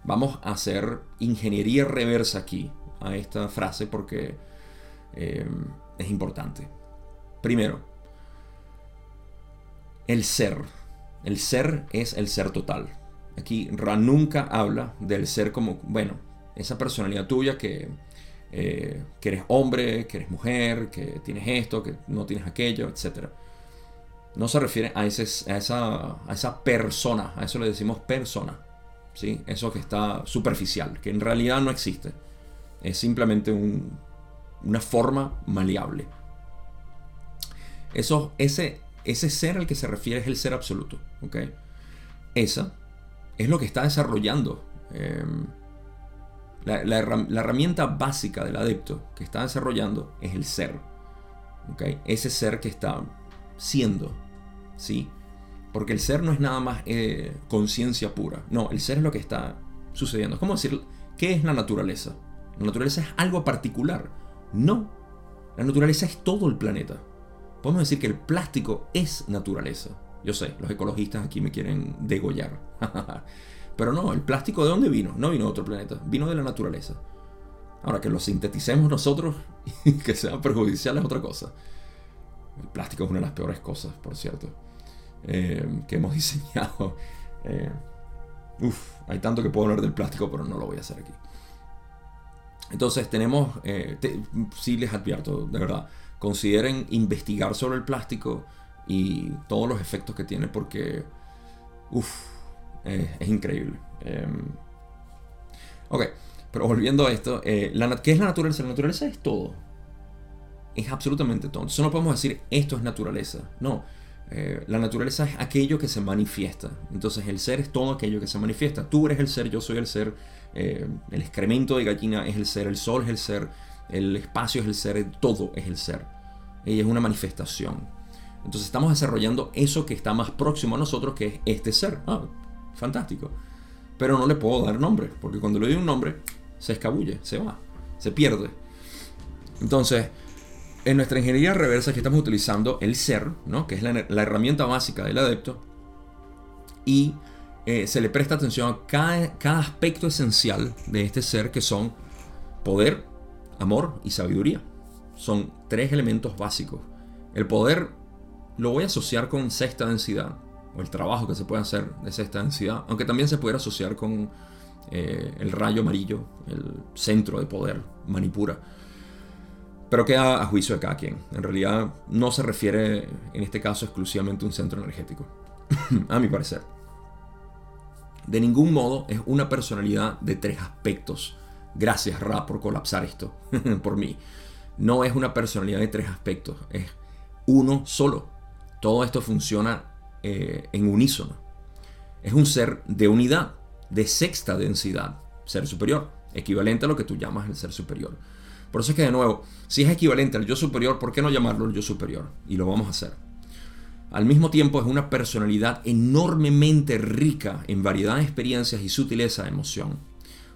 Vamos a hacer ingeniería reversa aquí a esta frase porque eh, es importante. Primero, el ser el ser es el ser total. Aquí Ra nunca habla del ser como, bueno, esa personalidad tuya que, eh, que eres hombre, que eres mujer, que tienes esto, que no tienes aquello, etc. No se refiere a, a, esa, a esa persona, a eso le decimos persona. ¿sí? Eso que está superficial, que en realidad no existe. Es simplemente una forma maleable. Eso, ese, ese ser al que se refiere es el ser absoluto. ¿ok? Esa es lo que está desarrollando em, la, herramienta básica del adepto que está desarrollando es el ser. ¿ok? Ese ser que está siendo. ¿Sí? Porque el ser no es nada más eh, conciencia pura. No, el ser es lo que está sucediendo. Es como decir, ¿qué es la naturaleza? La naturaleza es algo particular. No. La naturaleza es todo el planeta podemos decir que el plástico es naturaleza. Yo sé, los ecologistas aquí me quieren degollar. <laughs> Pero no, el plástico de dónde vino? No vino de otro planeta, vino de la naturaleza. Ahora que lo sinteticemos nosotros <laughs> y que sea perjudicial es otra cosa. El plástico es una de las peores cosas, por cierto, eh, que hemos <laughs> diseñado. Eh, uf, hay tanto que puedo hablar del plástico, pero no lo voy a hacer aquí. Entonces tenemos, eh, sí les advierto, de verdad, consideren investigar sobre el plástico y todos los efectos que tiene porque, uff, es increíble. Em, ok, pero volviendo a esto, eh, ¿qué es la naturaleza? La naturaleza es todo. Es absolutamente todo. Entonces no podemos decir esto es naturaleza. No, Eh, la naturaleza es aquello que se manifiesta. Entonces el ser es todo aquello que se manifiesta. Tú eres el ser, yo soy el ser, eh, el excremento de gallina es el ser, el sol es el ser, el espacio es el ser, todo es el ser. Y es una manifestación. Entonces estamos desarrollando eso que está más próximo a nosotros, que es este ser. Ah, fantástico. Pero no le puedo dar nombre, porque cuando le doy un nombre, se escabulle, se va, se pierde. Entonces, en nuestra ingeniería reversa que estamos utilizando el ser, ¿no? que es la, herramienta básica del adepto, y eh, se le presta atención a cada, cada aspecto esencial de este ser, que son poder, amor y sabiduría. Son tres elementos básicos. El poder lo voy a asociar con sexta densidad, o el trabajo que se puede hacer de sexta densidad, aunque también se puede asociar con eh, el rayo amarillo, el centro de poder, Manipura. Pero queda a juicio de cada quien. En realidad no se refiere en este caso exclusivamente a un centro energético, <laughs> a mi parecer. De ningún modo es una personalidad de tres aspectos. Gracias Ra por colapsar esto <laughs> por mí. No es una personalidad de tres aspectos, es uno solo. Todo esto funciona eh, en unísono. Es un ser de unidad, de sexta densidad, ser superior, equivalente a lo que tú llamas el ser superior. Por eso es que de nuevo, si es equivalente al yo superior, ¿por qué no llamarlo el yo superior? Y lo vamos a hacer. Al mismo tiempo es una personalidad enormemente rica en variedad de experiencias y sutileza de emoción.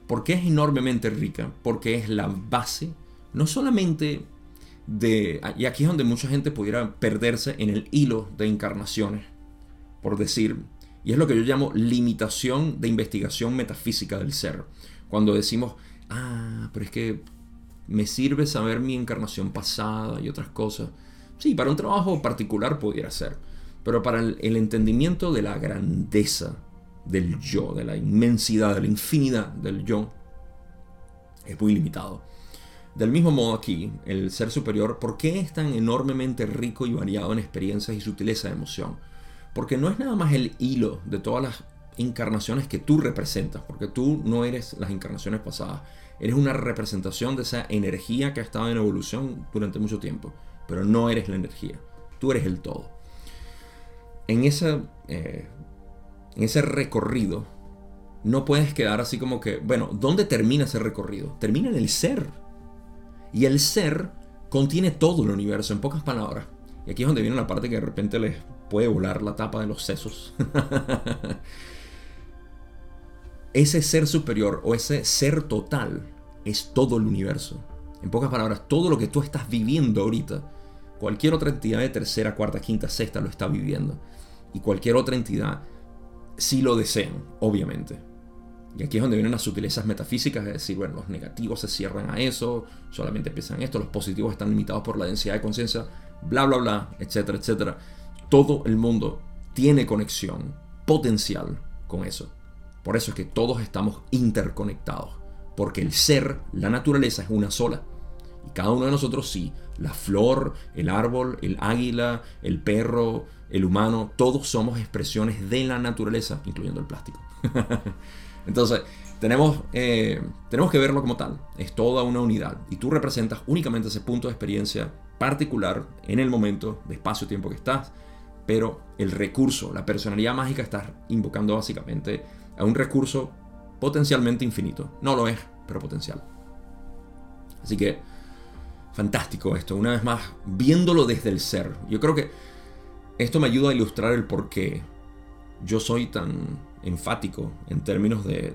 ¿Por qué es enormemente rica? Porque es la base, no solamente de... Y aquí es donde mucha gente pudiera perderse en el hilo de encarnaciones por decir, y es lo que yo llamo limitación de investigación metafísica del ser. Cuando decimos, ah, pero es que me sirve saber mi encarnación pasada y otras cosas. Sí, para un trabajo particular pudiera ser, pero para el, entendimiento de la grandeza del yo, de la inmensidad, de la infinidad del yo, es muy limitado. Del mismo modo aquí, el ser superior, ¿por qué es tan enormemente rico y variado en experiencias y sutileza de emoción? Porque no es nada más el hilo de todas las encarnaciones que tú representas, porque tú no eres las encarnaciones pasadas, eres una representación de esa energía que ha estado en evolución durante mucho tiempo, pero no eres la energía, tú eres el todo. En ese, eh, en ese recorrido no puedes quedar así como que, bueno, ¿dónde termina ese recorrido? Termina en el ser. Y el ser contiene todo el universo, en pocas palabras. Y aquí es donde viene la parte que de repente les puede volar la tapa de los sesos. <laughs> ese ser superior o ese ser total es todo el universo. En pocas palabras, todo lo que tú estás viviendo ahorita, cualquier otra entidad de tercera, cuarta, quinta, sexta lo está viviendo. Y cualquier otra entidad sí lo desean, obviamente. Y aquí es donde vienen las sutilezas metafísicas, es decir, bueno, los negativos se cierran a eso, solamente piensan esto, los positivos están limitados por la densidad de conciencia, bla, bla, bla, etcétera, etcétera todo el mundo tiene conexión potencial con eso. Por eso es que todos estamos interconectados. Porque el ser, la naturaleza es una sola. Y cada uno de nosotros sí. La flor, el árbol, el águila, el perro, el humano, todos somos expresiones de la naturaleza, incluyendo el plástico. <laughs> Entonces, tenemos, eh, tenemos que verlo como tal. Es toda una unidad. Y tú representas únicamente ese punto de experiencia particular en el momento de espacio-tiempo que estás pero el recurso, la personalidad mágica está invocando básicamente a un recurso potencialmente infinito. No lo es, pero potencial. Así que, fantástico esto, una vez más, viéndolo desde el ser. Yo creo que esto me ayuda a ilustrar el por qué yo soy tan enfático en términos de,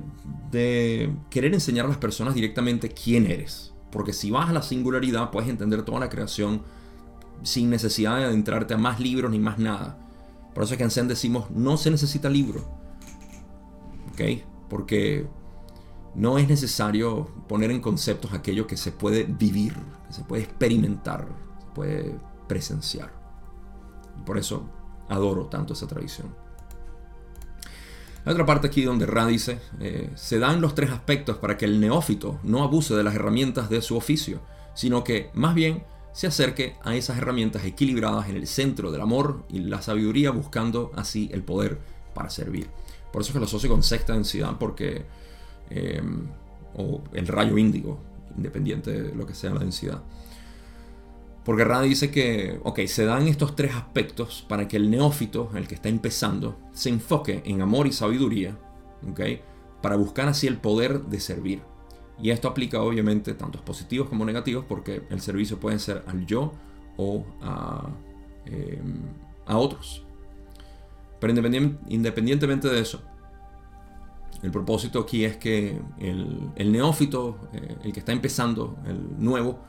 querer enseñar a las personas directamente quién eres. Porque si vas a la singularidad puedes entender toda la creación sin necesidad de adentrarte a más libros ni más nada. Por eso es que en Zen decimos, no se necesita libro. Porque no es necesario poner en conceptos aquello que se puede vivir, que se puede experimentar, se puede presenciar. por eso adoro tanto esa tradición. Hay otra parte aquí donde Ra dice, eh, se dan los tres aspectos para que el neófito no abuse de las herramientas de su oficio, sino que más bien se acerque a esas herramientas equilibradas en el centro del amor y la sabiduría, buscando así el poder para servir. Por eso es que lo asocio con sexta densidad, porque. Em, o el rayo índigo, independiente de lo que sea la densidad. Porque Ra dice que, ok, se dan estos tres aspectos para que el neófito, el que está empezando, se enfoque en amor y sabiduría, ok, para buscar así el poder de servir. Y esto aplica obviamente tanto positivos como negativos porque el servicio puede ser al yo o a, em, a otros. Pero independientemente de eso, el propósito aquí es que el, neófito, eh, el que está empezando, el nuevo,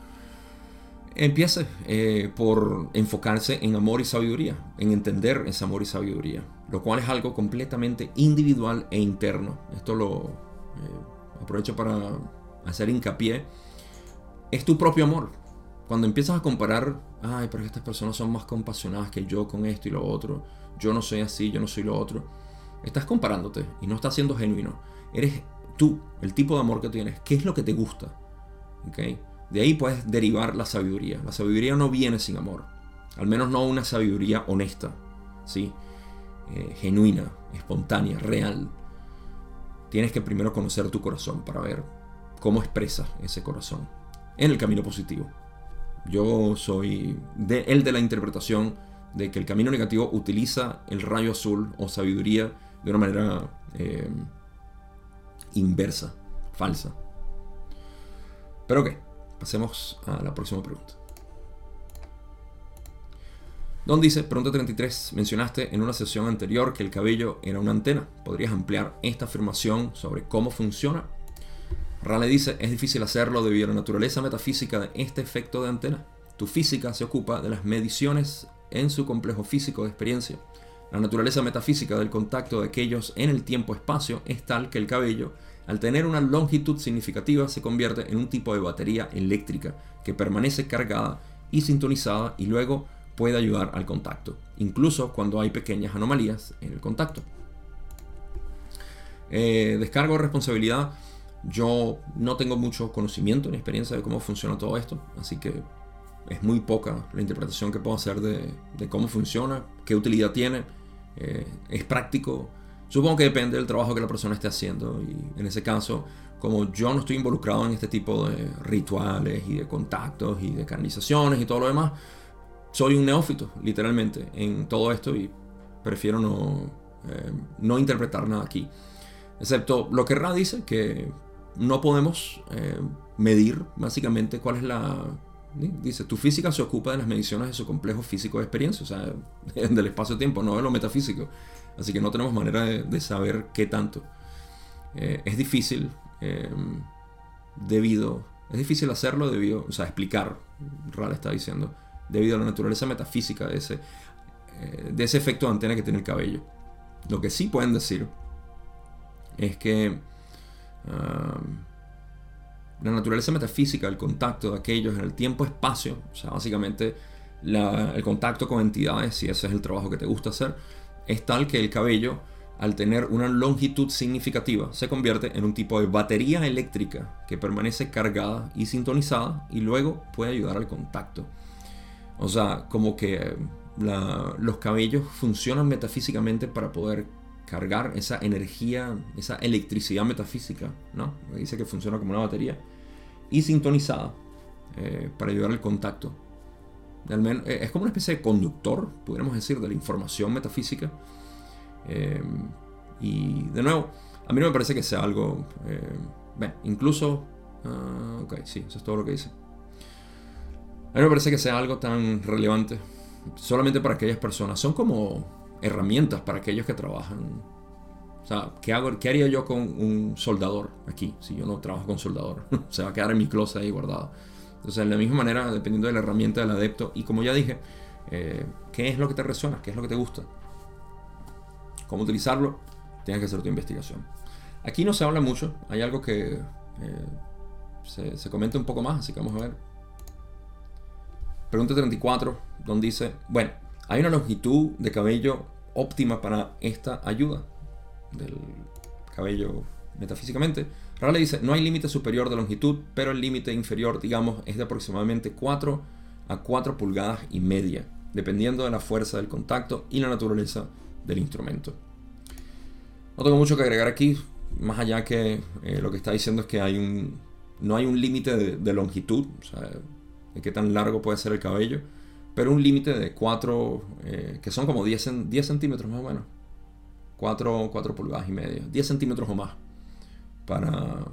empiece eh, por enfocarse en amor y sabiduría, en entender ese amor y sabiduría, lo cual es algo completamente individual e interno. Esto lo eh, aprovecho para hacer hincapié. Es tu propio amor. Cuando empiezas a comparar, ay, pero estas personas son más compasionadas que yo con esto y lo otro, yo no soy así, yo no soy lo otro, estás comparándote y no estás siendo genuino. Eres tú, el tipo de amor que tienes, qué es lo que te gusta. ¿Okay? De ahí puedes derivar la sabiduría. La sabiduría no viene sin amor. Al menos no una sabiduría honesta, ¿sí? Eh, genuina, espontánea, real. Tienes que primero conocer tu corazón para ver cómo expresa ese corazón en el camino positivo. Yo soy el de la interpretación de que el camino negativo utiliza el rayo azul o sabiduría de una manera eh, inversa, falsa. Pero ok, Pasemos a la próxima pregunta. Don dice, pregunta 33, mencionaste en una sesión anterior que el cabello era una antena. ¿Podrías ampliar esta afirmación sobre cómo funciona? Rale dice, es difícil hacerlo debido a la naturaleza metafísica de este efecto de antena. Tu física se ocupa de las mediciones en su complejo físico de experiencia. La naturaleza metafísica del contacto de aquellos en el tiempo-espacio es tal que el cabello al tener una longitud significativa se convierte en un tipo de batería eléctrica que permanece cargada y sintonizada y luego puede ayudar al contacto, incluso cuando hay pequeñas anomalías en el contacto. Eh, descargo de responsabilidad. Yo no tengo mucho conocimiento ni experiencia de cómo funciona todo esto, así que es muy poca la interpretación que puedo hacer de, cómo funciona, qué utilidad tiene, eh, es práctico, Supongo que depende del trabajo que la persona esté haciendo y en ese caso, como yo no estoy involucrado en este tipo de rituales y de contactos y de canalizaciones y todo lo demás, soy un neófito, literalmente, en todo esto y prefiero no, eh, no interpretar nada aquí. Excepto lo que Ra dice, que no podemos eh, medir básicamente cuál es la... Dice, tu física se ocupa de las mediciones de su complejo físico de experiencia, o sea, <laughs> del espacio-tiempo, no de lo metafísico. Así que no tenemos manera de, saber qué tanto. Eh, es difícil em, debido... Es difícil hacerlo debido... O sea, explicar, Ral está diciendo, debido a la naturaleza metafísica de ese, eh, de ese efecto de antena que tiene el cabello. Lo que sí pueden decir es que la naturaleza metafísica, el contacto de aquellos en el tiempo-espacio, o sea, básicamente el contacto con entidades, si ese es el trabajo que te gusta hacer, es tal que el cabello, al tener una longitud significativa, se convierte en un tipo de batería eléctrica que permanece cargada y sintonizada y luego puede ayudar al contacto. O sea, como que los cabellos funcionan metafísicamente para poder cargar esa energía, esa electricidad metafísica, ¿no? Dice que funciona como una batería y sintonizada eh, para ayudar al contacto. Eh, es como una especie de conductor, podríamos decir, de la información metafísica. Eh, y de nuevo, a mí no me parece que sea algo. Eh, incluso. Uh, ok, sí, eso es todo lo que dice. A mí me parece que sea algo tan relevante solamente para aquellas personas. Son como herramientas para aquellos que trabajan. O sea, ¿qué, hago, ¿qué haría yo con un soldador aquí si yo no trabajo con soldador? <laughs> Se va a quedar en mi closet ahí guardado. Entonces, de la misma manera, dependiendo de la herramienta del adepto, y como ya dije, eh, ¿qué es lo que te resuena? ¿Qué es lo que te gusta? ¿Cómo utilizarlo? Tienes que hacer tu investigación. Aquí no se habla mucho, hay algo que eh, se, se comenta un poco más, así que vamos a ver. Pregunta 34, donde dice, bueno, hay una longitud de cabello óptima para esta ayuda del cabello metafísicamente. Raleigh dice, no hay límite superior de longitud, pero el límite inferior, digamos, es de aproximadamente 4 a 4 pulgadas y media, dependiendo de la fuerza del contacto y la naturaleza del instrumento. No tengo mucho que agregar aquí, más allá que eh, lo que está diciendo es que hay un, no hay un límite de, longitud, de qué tan largo puede ser el cabello, pero un límite de 4, eh, que son como 10, 10 centímetros más o menos. 4, 4 pulgadas y media, 10 centímetros o más, para,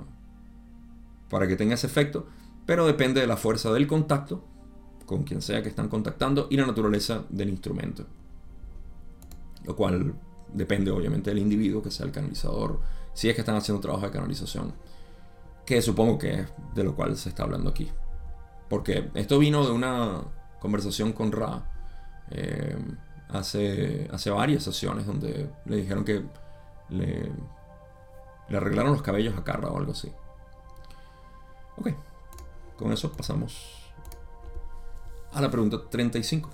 para que tenga ese efecto, pero depende de la fuerza del contacto con quien sea que están contactando y la naturaleza del instrumento. Lo cual depende obviamente del individuo, que sea el canalizador, si es que están haciendo trabajo de canalización, que supongo que es de lo cual se está hablando aquí. Porque esto vino de una conversación con Ra eh, hace, hace varias sesiones donde le dijeron que le, arreglaron los cabellos a Carra o algo así. Ok, con eso pasamos a la pregunta 35,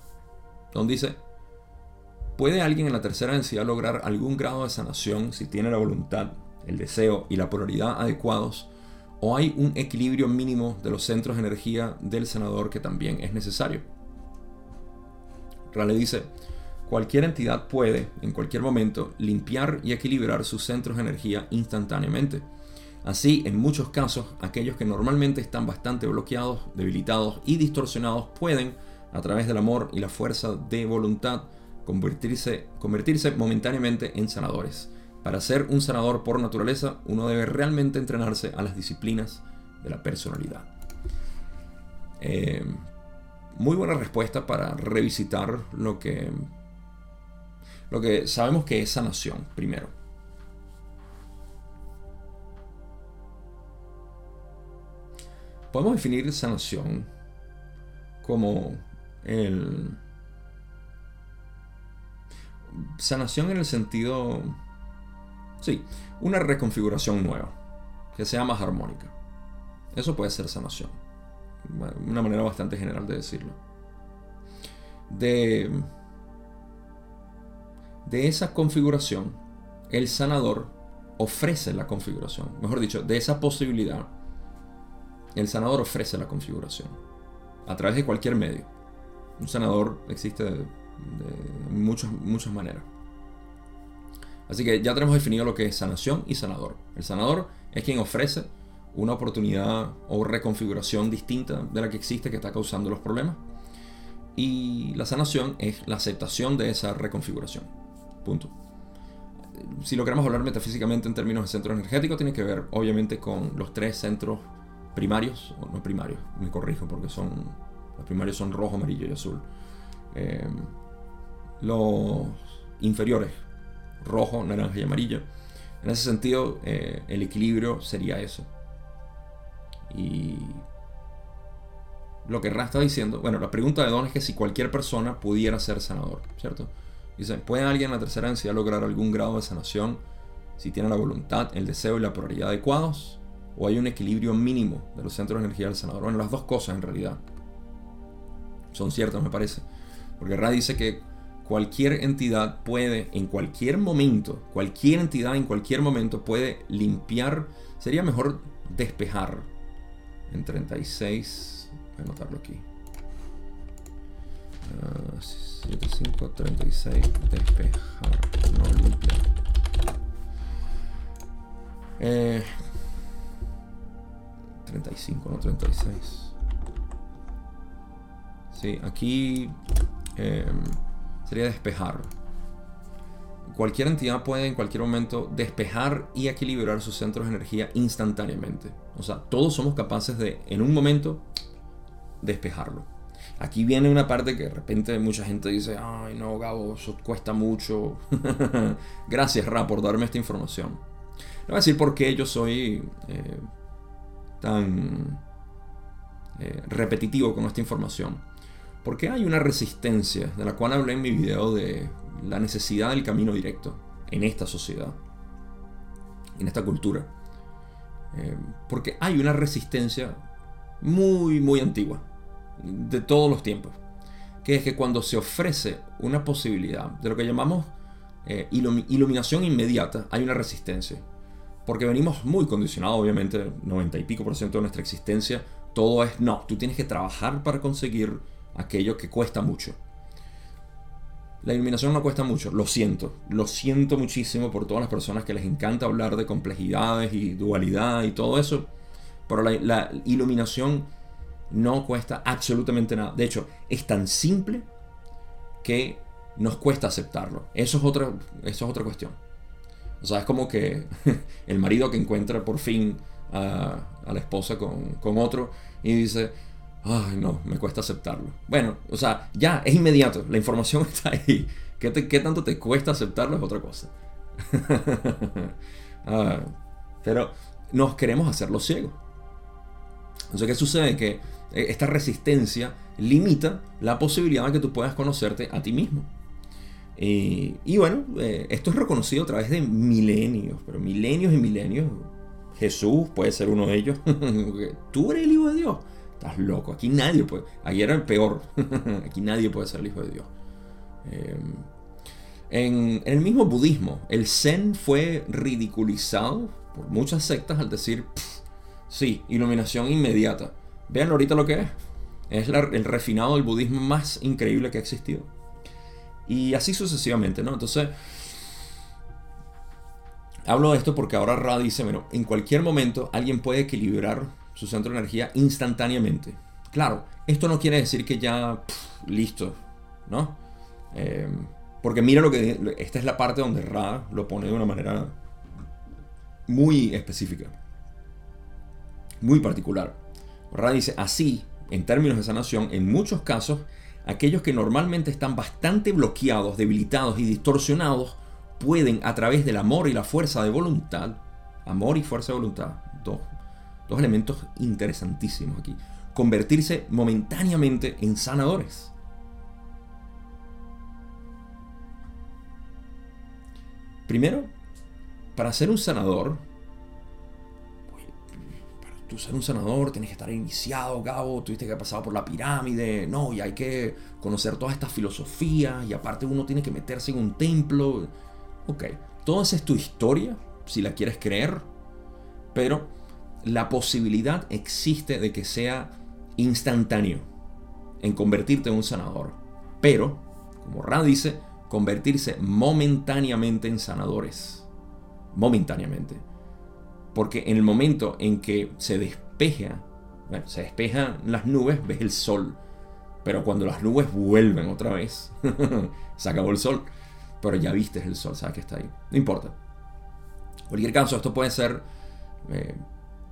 donde dice, ¿puede alguien en la tercera densidad lograr algún grado de sanación si tiene la voluntad, el deseo y la polaridad adecuados? ¿O hay un equilibrio mínimo de los centros de energía del sanador que también es necesario? Rale dice, cualquier entidad puede, en cualquier momento, limpiar y equilibrar sus centros de energía instantáneamente Así, en muchos casos, aquellos que normalmente están bastante bloqueados, debilitados y distorsionados pueden, a través del amor y la fuerza de voluntad, convertirse, convertirse momentáneamente en sanadores. Para ser un sanador por naturaleza, uno debe realmente entrenarse a las disciplinas de la personalidad. Eh, muy buena respuesta para revisitar lo que, lo que sabemos que es sanación, primero. Podemos definir sanación como el... Sanación en el sentido... Sí, una reconfiguración nueva, que sea más armónica. Eso puede ser sanación. Una manera bastante general de decirlo. De, de esa configuración, el sanador ofrece la configuración. Mejor dicho, de esa posibilidad, el sanador ofrece la configuración a través de cualquier medio. Un sanador existe de, muchas, muchas maneras. Así que ya tenemos definido lo que es sanación y sanador. El sanador es quien ofrece una oportunidad o reconfiguración distinta de la que existe que está causando los problemas. Y la sanación es la aceptación de esa reconfiguración. Punto. Si lo queremos hablar metafísicamente en términos de centro energético, tiene que ver obviamente con los tres centros primarios, o no primarios, me corrijo porque son, los primarios son rojo, amarillo y azul. Eh, los inferiores, rojo, naranja y amarillo. En ese sentido, eh, el equilibrio sería eso. Y lo que Ra está diciendo, bueno, la pregunta de Don es que si cualquier persona pudiera ser sanador, ¿cierto? Dice, ¿puede alguien en la tercera densidad lograr algún grado de sanación si tiene la voluntad, el deseo y la polaridad adecuados? o hay un equilibrio mínimo de los centros de energía del sanador. Bueno, las dos cosas en realidad son ciertas, me parece. Porque Ra dice que cualquier entidad puede, en cualquier momento, cualquier entidad en cualquier momento puede limpiar, sería mejor despejar. En 36, voy a anotarlo aquí. 75, 36, despejar, no limpiar. Eh, 35, no 36. Sí, aquí em, sería despejar. Cualquier entidad puede en cualquier momento despejar y equilibrar sus centros de energía instantáneamente. O sea, todos somos capaces de, en un momento, despejarlo. Aquí viene una parte que de repente mucha gente dice, ay no, Gabo, eso cuesta mucho. <laughs> Gracias, Ra, por darme esta información. Le voy a decir por qué yo soy eh, tan eh, repetitivo con esta información? Porque hay una resistencia, de la cual hablé en mi video de la necesidad del camino directo en esta sociedad, en esta cultura. Eh, porque hay una resistencia muy, muy antigua, de todos los tiempos, que es que cuando se ofrece una posibilidad de lo que llamamos eh, iluminación inmediata, hay una resistencia porque venimos muy condicionados, obviamente, 90 y pico por ciento de nuestra existencia. Todo es, no, tú tienes que trabajar para conseguir aquello que cuesta mucho. La iluminación no cuesta mucho, lo siento, lo siento muchísimo por todas las personas que les encanta hablar de complejidades y dualidad y todo eso, pero la, iluminación no cuesta absolutamente nada. De hecho, es tan simple que nos cuesta aceptarlo. Eso es otra, eso es otra cuestión. O sea, es como que <laughs> el marido que encuentra por fin a, la esposa con, otro y dice, ay no, me cuesta aceptarlo. Bueno, o sea, ya, es inmediato, la información <laughs> está ahí. ¿Qué, qué tanto te cuesta aceptarlo es otra cosa? <laughs> Ah, pero nos queremos hacerlo ciegos. Entonces, ¿qué sucede? Que eh, esta resistencia limita la posibilidad de que tú puedas conocerte a ti mismo. y bueno, eh, esto es reconocido a través de milenios, pero milenios y milenios. Jesús puede ser uno de ellos. <laughs> Tú eres el Hijo de Dios. Estás loco. Aquí nadie puede. Ahí era el peor. <laughs> Aquí nadie puede ser el Hijo de Dios. Em, en, el mismo budismo, el Zen fue ridiculizado por muchas sectas al decir, sí, iluminación inmediata. Vean ahorita lo que es. Es el refinado del budismo más increíble que ha existido. Y así sucesivamente, ¿no? Entonces, hablo de esto porque ahora Ra dice, bueno, en cualquier momento alguien puede equilibrar su centro de energía instantáneamente. Claro, esto no quiere decir que ya, listo, ¿no? Eh, porque mira lo que. Esta es la parte donde Ra lo pone de una manera muy específica. Muy particular. Ra dice: Así, en términos de sanación, en muchos casos, aquellos que normalmente están bastante bloqueados, debilitados y distorsionados, pueden, a través del amor y la fuerza de voluntad, amor y fuerza de voluntad, dos, dos elementos interesantísimos aquí, convertirse momentáneamente en sanadores. Primero, para ser un sanador, para tú ser un sanador tienes que estar iniciado, Gabo, tuviste que haber pasado por la pirámide, no, y hay que conocer todas estas filosofías, y aparte uno tiene que meterse en un templo. Ok, toda esa es tu historia, si la quieres creer, pero la posibilidad existe de que sea instantáneo en convertirte en un sanador. Pero, como Ra dice, convertirse momentáneamente en sanadores. Momentáneamente. Porque en el momento en que se despeja, bueno, se despejan las nubes, ves el sol. Pero cuando las nubes vuelven otra vez, <laughs> se acabó el sol. Pero ya viste el sol, sabes que está ahí. No importa. En cualquier caso, esto puede ser. Eh,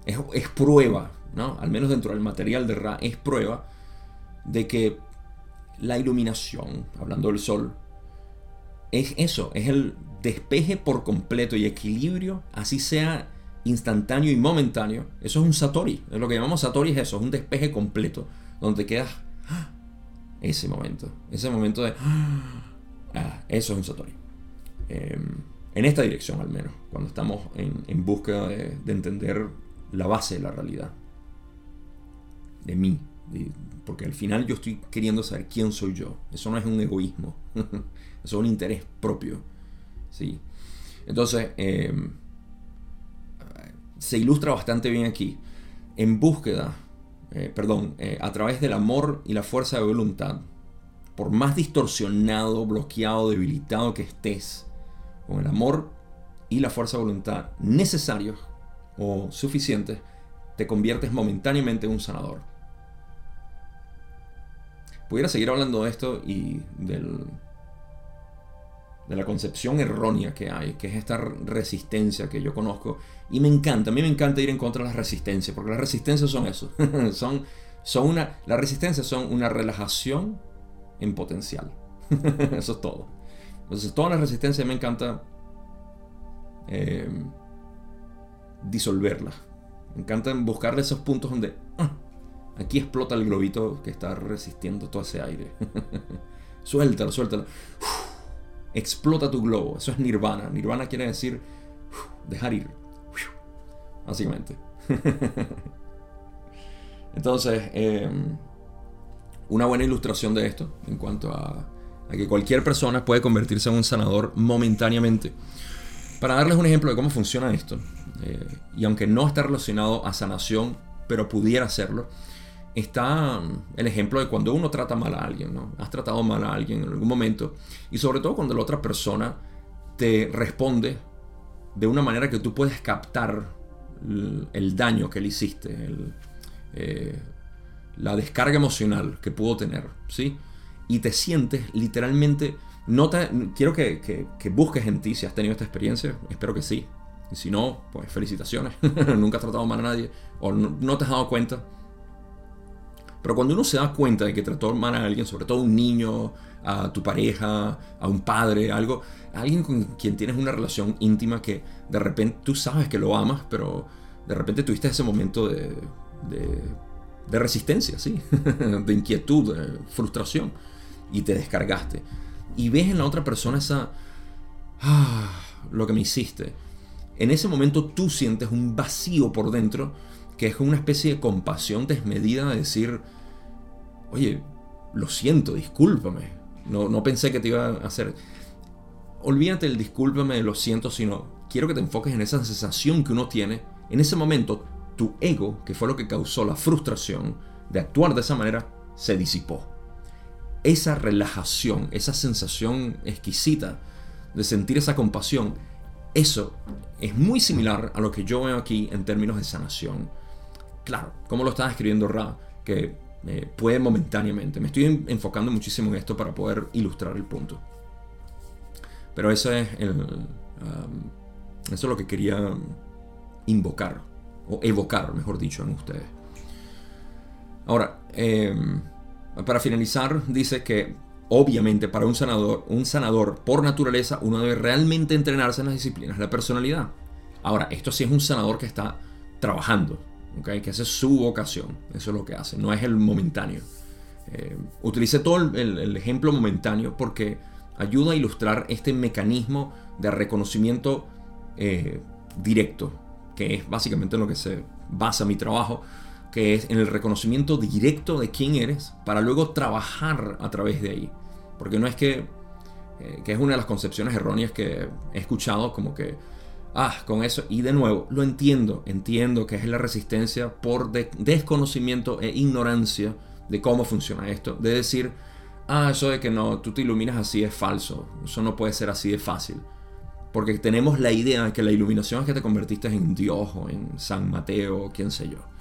es, es, prueba, ¿no? Al menos dentro del material de Ra, es prueba de que la iluminación, hablando del sol, es eso, es el despeje por completo y equilibrio, así sea instantáneo y momentáneo. Eso es un Satori. Lo que llamamos Satori es eso, es un despeje completo, donde quedas ¡ah! ese momento, ese momento de... Ah, eso es un Satori. Em, en esta dirección al menos, cuando estamos en, búsqueda de, entender la base de la realidad, de mí, porque al final yo estoy queriendo saber quién soy yo. Eso no es un egoísmo. <laughs> es un interés propio. ¿sí? Entonces, em, se ilustra bastante bien aquí. En búsqueda, eh, perdón, eh, a través del amor y la fuerza de voluntad, por más distorsionado, bloqueado, debilitado que estés, con el amor y la fuerza de voluntad necesarios o suficientes, te conviertes momentáneamente en un sanador. Pudiera seguir hablando de esto y del, de la concepción errónea que hay, que es esta resistencia que yo conozco. Y me encanta, a mí me encanta ir en contra de las resistencias, porque las resistencias son eso. <laughs> son, son una, las resistencias son una relajación en potencial. <laughs> eso es todo. Entonces, todas las resistencias me encanta eh, disolverlas. Me encanta buscarle esos puntos donde ah, aquí explota el globito que está resistiendo todo ese aire. <laughs> suéltalo, suéltalo explota tu globo. Eso es nirvana. Nirvana quiere decir dejar ir. Básicamente. <laughs> Entonces, em, una buena ilustración de esto en cuanto a, que cualquier persona puede convertirse en un sanador momentáneamente. Para darles un ejemplo de cómo funciona esto, eh, y aunque no está relacionado a sanación, pero pudiera serlo, está el ejemplo de cuando uno trata mal a alguien, ¿no? Has tratado mal a alguien en algún momento y sobre todo cuando la otra persona te responde de una manera que tú puedes captar el, daño que le hiciste, eh, la descarga emocional que pudo tener, ¿sí? Y te sientes literalmente, no quiero que, busques en ti si has tenido esta experiencia, espero que sí. Y si no, pues felicitaciones, <laughs> nunca has tratado mal a nadie o no, te has dado cuenta. Pero cuando uno se da cuenta de que trató mal a alguien, sobre todo un niño, a tu pareja, a un padre, algo, alguien con quien tienes una relación íntima que de repente tú sabes que lo amas, pero de repente tuviste ese momento de, de, resistencia, ¿sí? <laughs> de inquietud, de frustración, y te descargaste. Y ves en la otra persona esa... Ah, lo que me hiciste. En ese momento tú sientes un vacío por dentro que es una especie de compasión desmedida de decir, oye, lo siento, discúlpame, no, no pensé que te iba a hacer. Olvídate el discúlpame, lo siento, sino quiero que te enfoques en esa sensación que uno tiene. En ese momento, tu ego, que fue lo que causó la frustración de actuar de esa manera, se disipó. Esa relajación, esa sensación exquisita de sentir esa compasión, eso es muy similar a lo que yo veo aquí en términos de sanación. Claro, como lo estaba escribiendo Ra, que eh, puede momentáneamente. Me estoy enfocando muchísimo en esto para poder ilustrar el punto. Pero eso es, um, eso es lo que quería invocar, o evocar, mejor dicho, en ustedes. Ahora, em, para finalizar, dice que obviamente para un sanador, un sanador por naturaleza, uno debe realmente entrenarse en las disciplinas de la personalidad. Ahora, esto sí es un sanador que está trabajando, que esa es su vocación, eso es lo que hace, no es el momentáneo. Eh, utilicé todo el, ejemplo momentáneo porque ayuda a ilustrar este mecanismo de reconocimiento eh, directo, que es básicamente en lo que se basa mi trabajo, que es en el reconocimiento directo de quién eres para luego trabajar a través de ahí. Porque no es que, eh, que es una de las concepciones erróneas que he escuchado, como que Ah, con eso. Y de nuevo, lo entiendo. Entiendo que es la resistencia por desconocimiento e ignorancia de cómo funciona esto. De decir, ah, eso de que no, tú te iluminas así es falso. Eso no puede ser así de fácil. Porque tenemos la idea de que la iluminación es que te convertiste en Dios o en San Mateo quién sé yo.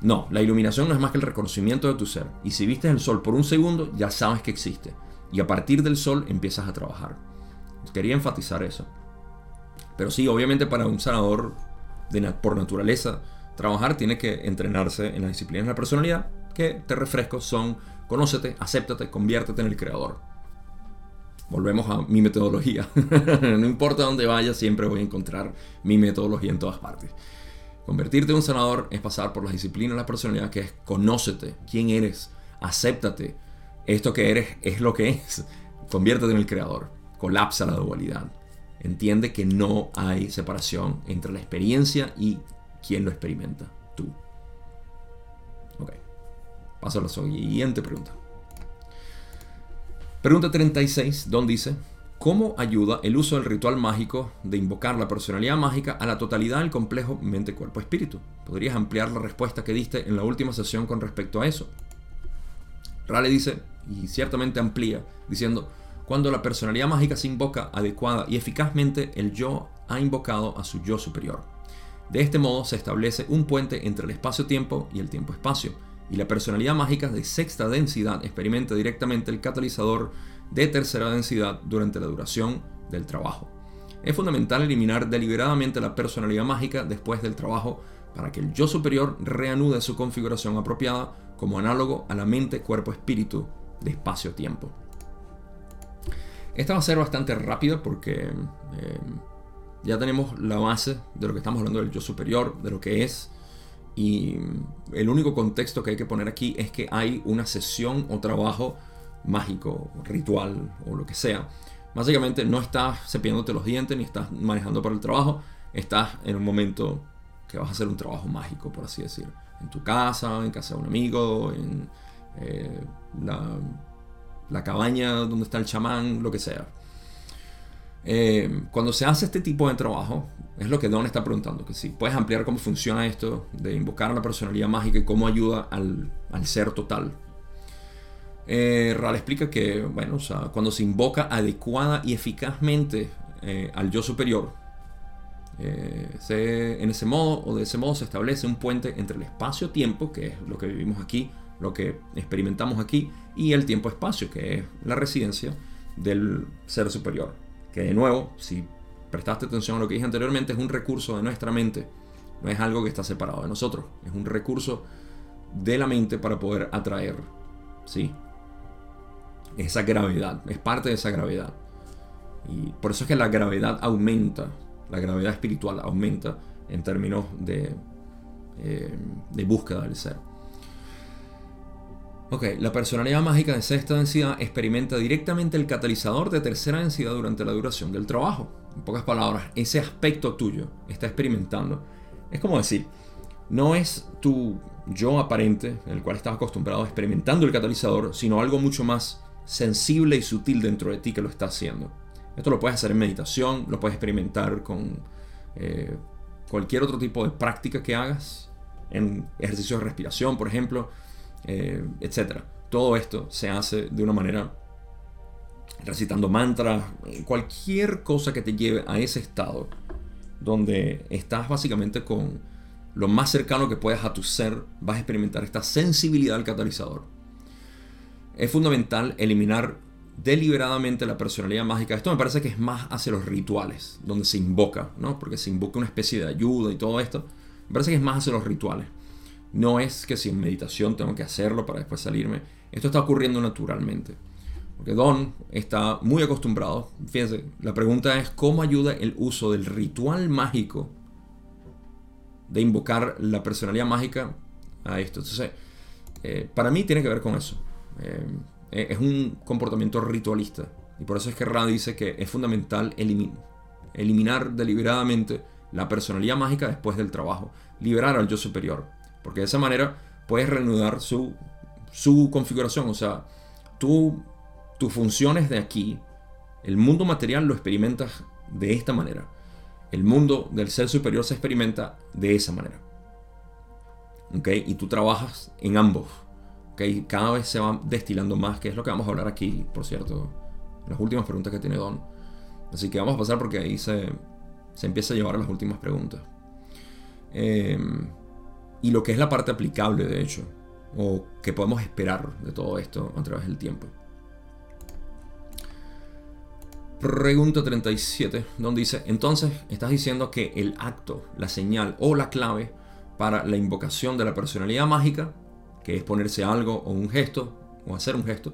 No, la iluminación no es más que el reconocimiento de tu ser. Y si vistes el sol por un segundo, ya sabes que existe. Y a partir del sol empiezas a trabajar. Quería enfatizar eso. Pero sí, obviamente para un sanador por naturaleza, trabajar tiene que entrenarse en las disciplinas de la personalidad, que te refresco son conócete, acéptate, conviértete en el creador. Volvemos a mi metodología. <laughs> no importa dónde vaya, siempre voy a encontrar mi metodología en todas partes. Convertirte en un sanador es pasar por las disciplinas de la personalidad, que es conócete, quién eres, acéptate. Esto que eres es lo que es. Conviértete en el creador. Colapsa la dualidad entiende que no hay separación entre la experiencia y quien lo experimenta, tú. Ok, paso a la siguiente pregunta. Pregunta 36, Don dice, ¿cómo ayuda el uso del ritual mágico de invocar la personalidad mágica a la totalidad del complejo mente-cuerpo-espíritu? ¿Podrías ampliar la respuesta que diste en la última sesión con respecto a eso? Rale dice, y ciertamente amplía, diciendo, cuando la personalidad mágica se invoca adecuada y eficazmente, el yo ha invocado a su yo superior. De este modo se establece un puente entre el espacio-tiempo y el tiempo-espacio, y la personalidad mágica de sexta densidad experimenta directamente el catalizador de tercera densidad durante la duración del trabajo. Es fundamental eliminar deliberadamente la personalidad mágica después del trabajo para que el yo superior reanude su configuración apropiada como análogo a la mente, cuerpo, espíritu de espacio-tiempo. Esta va a ser bastante rápida porque eh, ya tenemos la base de lo que estamos hablando del yo superior, de lo que es. Y el único contexto que hay que poner aquí es que hay una sesión o trabajo mágico, ritual o lo que sea. Básicamente no estás cepillándote los dientes ni estás manejando para el trabajo. Estás en un momento que vas a hacer un trabajo mágico, por así decir. En tu casa, en casa de un amigo, en eh, la cabaña donde está el chamán, lo que sea. Eh, cuando se hace este tipo de trabajo, es lo que Don está preguntando, que si puedes ampliar cómo funciona esto de invocar a la personalidad mágica y cómo ayuda al, ser total. Eh, Ral explica que, bueno, cuando se invoca adecuada y eficazmente eh, al yo superior, en ese modo o de ese modo se establece un puente entre el espacio-tiempo, que es lo que vivimos aquí, lo que experimentamos aquí, y el tiempo-espacio, que es la residencia del ser superior. Que de nuevo, si prestaste atención a lo que dije anteriormente, es un recurso de nuestra mente, no es algo que está separado de nosotros, es un recurso de la mente para poder atraer, ¿sí? Esa gravedad, es parte de esa gravedad. Y por eso es que la gravedad aumenta, la gravedad espiritual aumenta en términos de, eh, de búsqueda del ser. Ok, la personalidad mágica de sexta densidad experimenta directamente el catalizador de tercera densidad durante la duración del trabajo. En pocas palabras, ese aspecto tuyo está experimentando. Es como decir, no es tu yo aparente, en el cual estás acostumbrado experimentando el catalizador, sino algo mucho más sensible y sutil dentro de ti que lo está haciendo. Esto lo puedes hacer en meditación, lo puedes experimentar con eh, cualquier otro tipo de práctica que hagas, en ejercicios de respiración, por ejemplo, eh, etc. Todo esto se hace de una manera recitando mantras, cualquier cosa que te lleve a ese estado donde estás básicamente con lo más cercano que puedas a tu ser, vas a experimentar esta sensibilidad al catalizador. Es fundamental eliminar deliberadamente la personalidad mágica. Esto me parece que es más hacia los rituales, donde se invoca, ¿no? Porque se invoca una especie de ayuda y todo esto. Me parece que es más hacia los rituales. No es que si en meditación tengo que hacerlo para después salirme. Esto está ocurriendo naturalmente. Porque Don está muy acostumbrado. Fíjense, la pregunta es cómo ayuda el uso del ritual mágico de invocar la personalidad mágica a esto. Entonces, eh, para mí tiene que ver con eso. Eh, es un comportamiento ritualista. Y por eso es que Ra dice que es fundamental eliminar deliberadamente la personalidad mágica después del trabajo. Liberar al yo superior. Porque de esa manera puedes reanudar su, su configuración. O sea, tú, tus funciones de aquí, el mundo material lo experimentas de esta manera. El mundo del ser superior se experimenta de esa manera. ¿Ok? Y tú trabajas en ambos. ¿Ok? Cada vez se va destilando más, que es lo que vamos a hablar aquí, por cierto. Las últimas preguntas que tiene Don. Así que vamos a pasar porque ahí se, se empieza a llevar a las últimas preguntas. Eh, y lo que es la parte aplicable, de hecho, o que podemos esperar de todo esto a través del tiempo. Pregunta 37, donde dice, entonces estás diciendo que el acto, la señal o la clave para la invocación de la personalidad mágica, que es ponerse algo o un gesto, o hacer un gesto,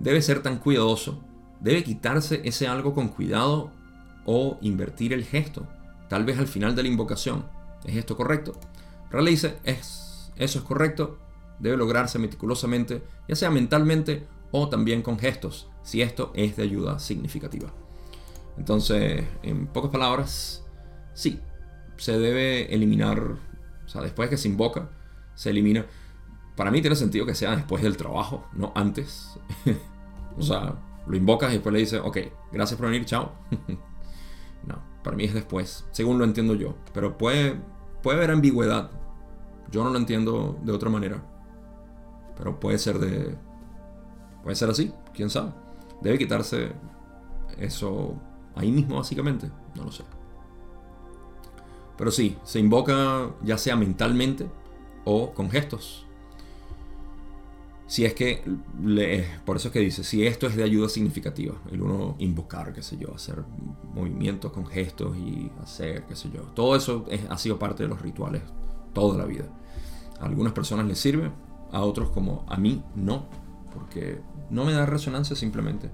debe ser tan cuidadoso, debe quitarse ese algo con cuidado o invertir el gesto, tal vez al final de la invocación. ¿Es esto correcto? Realice, es, eso es correcto, debe lograrse meticulosamente, ya sea mentalmente o también con gestos, si esto es de ayuda significativa. Entonces, en pocas palabras, sí, se debe eliminar, o sea, después que se invoca, se elimina. Para mí tiene sentido que sea después del trabajo, no antes. <laughs> o sea, lo invocas y después le dices, ok, gracias por venir, chao. <laughs> no, para mí es después, según lo entiendo yo. Pero puede, puede haber ambigüedad. Yo no lo entiendo de otra manera. Pero puede ser de, Puede ser así, quién sabe. Debe quitarse eso ahí mismo, básicamente. No lo sé. Pero sí, se invoca ya sea mentalmente o con gestos. Si es que, por eso es que dice, si esto es de ayuda significativa, el uno invocar, qué sé yo, hacer movimientos con gestos y hacer, qué sé yo. Todo eso ha sido parte de los rituales toda la vida. A algunas personas les sirve, a otros como a mí no porque no me da resonancia simplemente.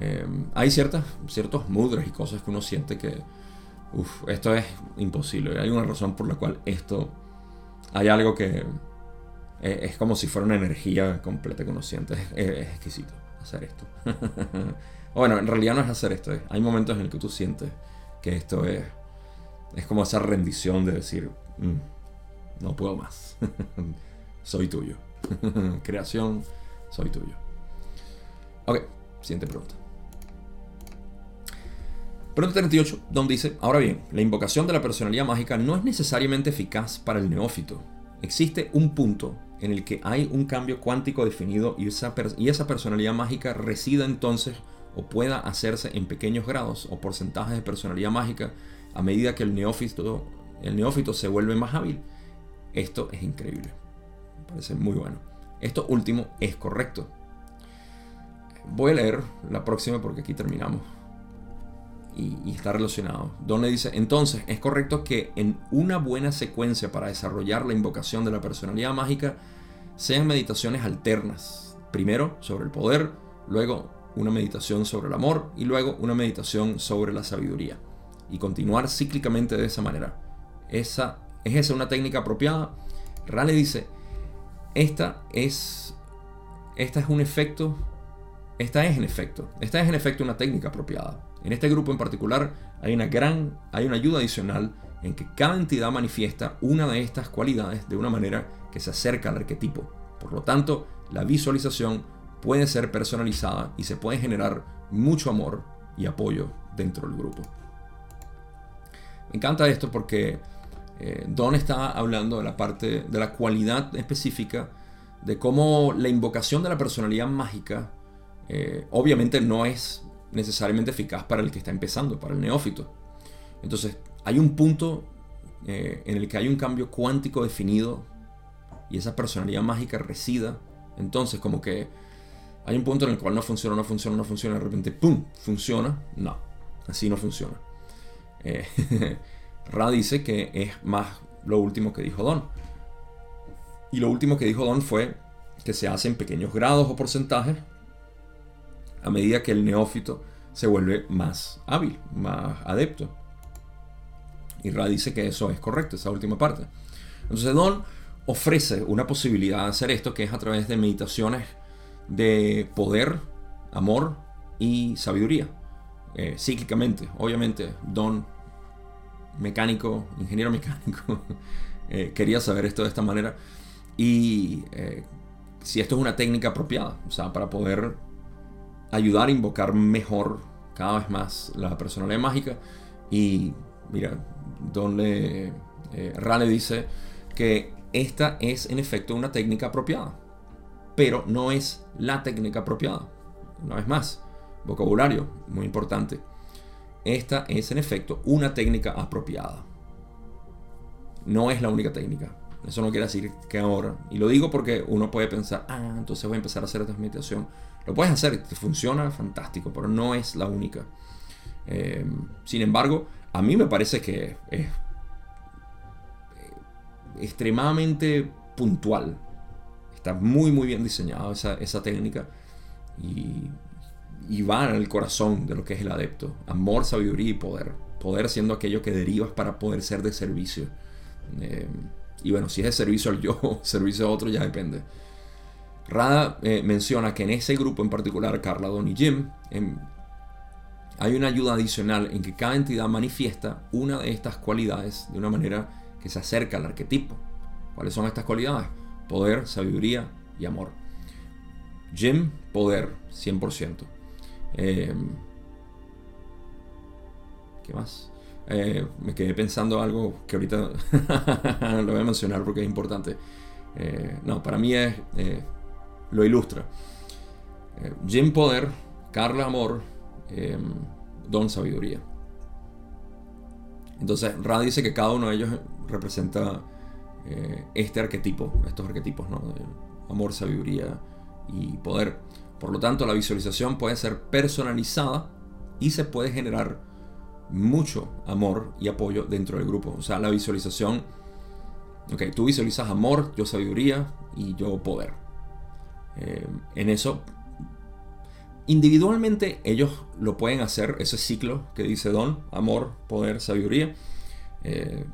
Em, hay ciertas, ciertos mudras y cosas que uno siente que, uff, esto es imposible. Hay una razón por la cual esto, hay algo que es, como si fuera una energía completa que uno siente. Es, exquisito hacer esto. <laughs> bueno, en realidad no es hacer esto. hay momentos en el que tú sientes que esto es, es como esa rendición de decir, mm, no puedo más. <laughs> Soy tuyo. <laughs> Creación soy tuyo. Ok, siguiente pregunta. Pregunta 38, donde dice, ahora bien, la invocación de la personalidad mágica no es necesariamente eficaz para el neófito. Existe un punto en el que hay un cambio cuántico definido y esa, y esa personalidad mágica resida entonces o pueda hacerse en pequeños grados o porcentajes de personalidad mágica a medida que el neófito, el neófito se vuelve más hábil. Esto es increíble. Me parece muy bueno. Esto último es correcto. Voy a leer la próxima porque aquí terminamos. Y, está relacionado. Don le dice, entonces es correcto que en una buena secuencia para desarrollar la invocación de la personalidad mágica sean meditaciones alternas. Primero sobre el poder, luego una meditación sobre el amor y luego una meditación sobre la sabiduría. Y continuar cíclicamente de esa manera. Esa, ¿Es esa una técnica apropiada? Rale dice, esta es, esta es un efecto, esta es en efecto, esta es en efecto una técnica apropiada. En este grupo en particular hay una gran, hay una ayuda adicional en que cada entidad manifiesta una de estas cualidades de una manera que se acerca al arquetipo. Por lo tanto, la visualización puede ser personalizada y se puede generar mucho amor y apoyo dentro del grupo. Me encanta esto porque eh, Don está hablando de la parte de la cualidad específica de cómo la invocación de la personalidad mágica eh, obviamente no es necesariamente eficaz para el que está empezando, para el neófito. Entonces, hay un punto eh, en el que hay un cambio cuántico definido y esa personalidad mágica resida. Entonces, como que hay un punto en el cual no funciona, no funciona, no funciona, de repente, ¡pum!, funciona. No, así no funciona. <laughs> Ra dice que es más lo último que dijo Don. Y lo último que dijo Don fue que se hace en pequeños grados o porcentajes a medida que el neófito se vuelve más hábil, más adepto. Y Ra dice que eso es correcto, esa última parte. Entonces Don ofrece una posibilidad de hacer esto que es a través de meditaciones de poder, amor y sabiduría. Eh, cíclicamente, obviamente, Don mecánico, ingeniero mecánico, <laughs> eh, quería saber esto de esta manera. Y eh, si esto es una técnica apropiada, o sea, para poder ayudar a invocar mejor cada vez más la personalidad mágica. Y mira, donde eh, Rale dice que esta es en efecto una técnica apropiada, pero no es la técnica apropiada. Una vez más, vocabulario, muy importante. Esta es en efecto una técnica apropiada. No es la única técnica. Eso no quiere decir que ahora, y lo digo porque uno puede pensar, ah, entonces voy a empezar a hacer esta meditación. Lo puedes hacer, te funciona fantástico, pero no es la única. Eh, sin embargo, a mí me parece que es eh, extremadamente puntual. Está muy, muy bien diseñada esa, esa técnica. Y y va en el corazón de lo que es el adepto. Amor, sabiduría y poder. Poder siendo aquello que derivas para poder ser de servicio. Eh, y bueno, si es de servicio al yo, <laughs> servicio a otro, ya depende. Rada eh, menciona que en ese grupo en particular, Carla, Don y Jim, em, hay una ayuda adicional en que cada entidad manifiesta una de estas cualidades de una manera que se acerca al arquetipo. ¿Cuáles son estas cualidades? Poder, sabiduría y amor. Jim, poder, 100%. Eh, ¿Qué más? Eh, me quedé pensando algo que ahorita <laughs> lo voy a mencionar porque es importante. Eh, no, para mí es. Lo ilustra. Jim Poder, Carla Amor, Don Sabiduría. Entonces, Ra dice que cada uno de ellos representa este arquetipo, estos arquetipos, ¿no? amor, sabiduría y poder. Por lo tanto, la visualización puede ser personalizada y se puede generar mucho amor y apoyo dentro del grupo. O sea, la visualización, ok, tú visualizas amor, yo sabiduría y yo poder. Eh, en eso, individualmente ellos lo pueden hacer, ese ciclo que dice Don, amor, poder, sabiduría. Eh,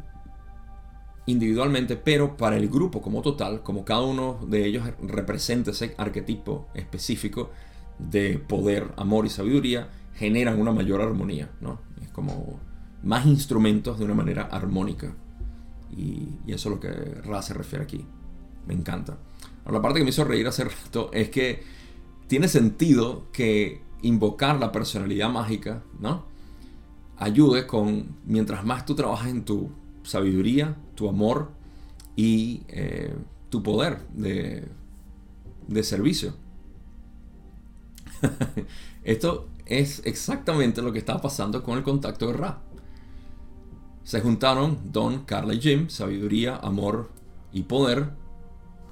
individualmente, pero para el grupo como total, como cada uno de ellos representa ese arquetipo específico de poder, amor y sabiduría, generan una mayor armonía, ¿no? Es como más instrumentos de una manera armónica. Y, eso es lo que Ra se refiere aquí. Me encanta. La parte que me hizo reír hace <laughs> rato es que tiene sentido que invocar la personalidad mágica, ¿no? Ayude con, mientras más tú trabajas en tu sabiduría, tu amor y eh, tu poder de, de servicio. <laughs> Esto es exactamente lo que estaba pasando con el contacto de Ra. Se juntaron Don, Carla y Jim, sabiduría, amor y poder,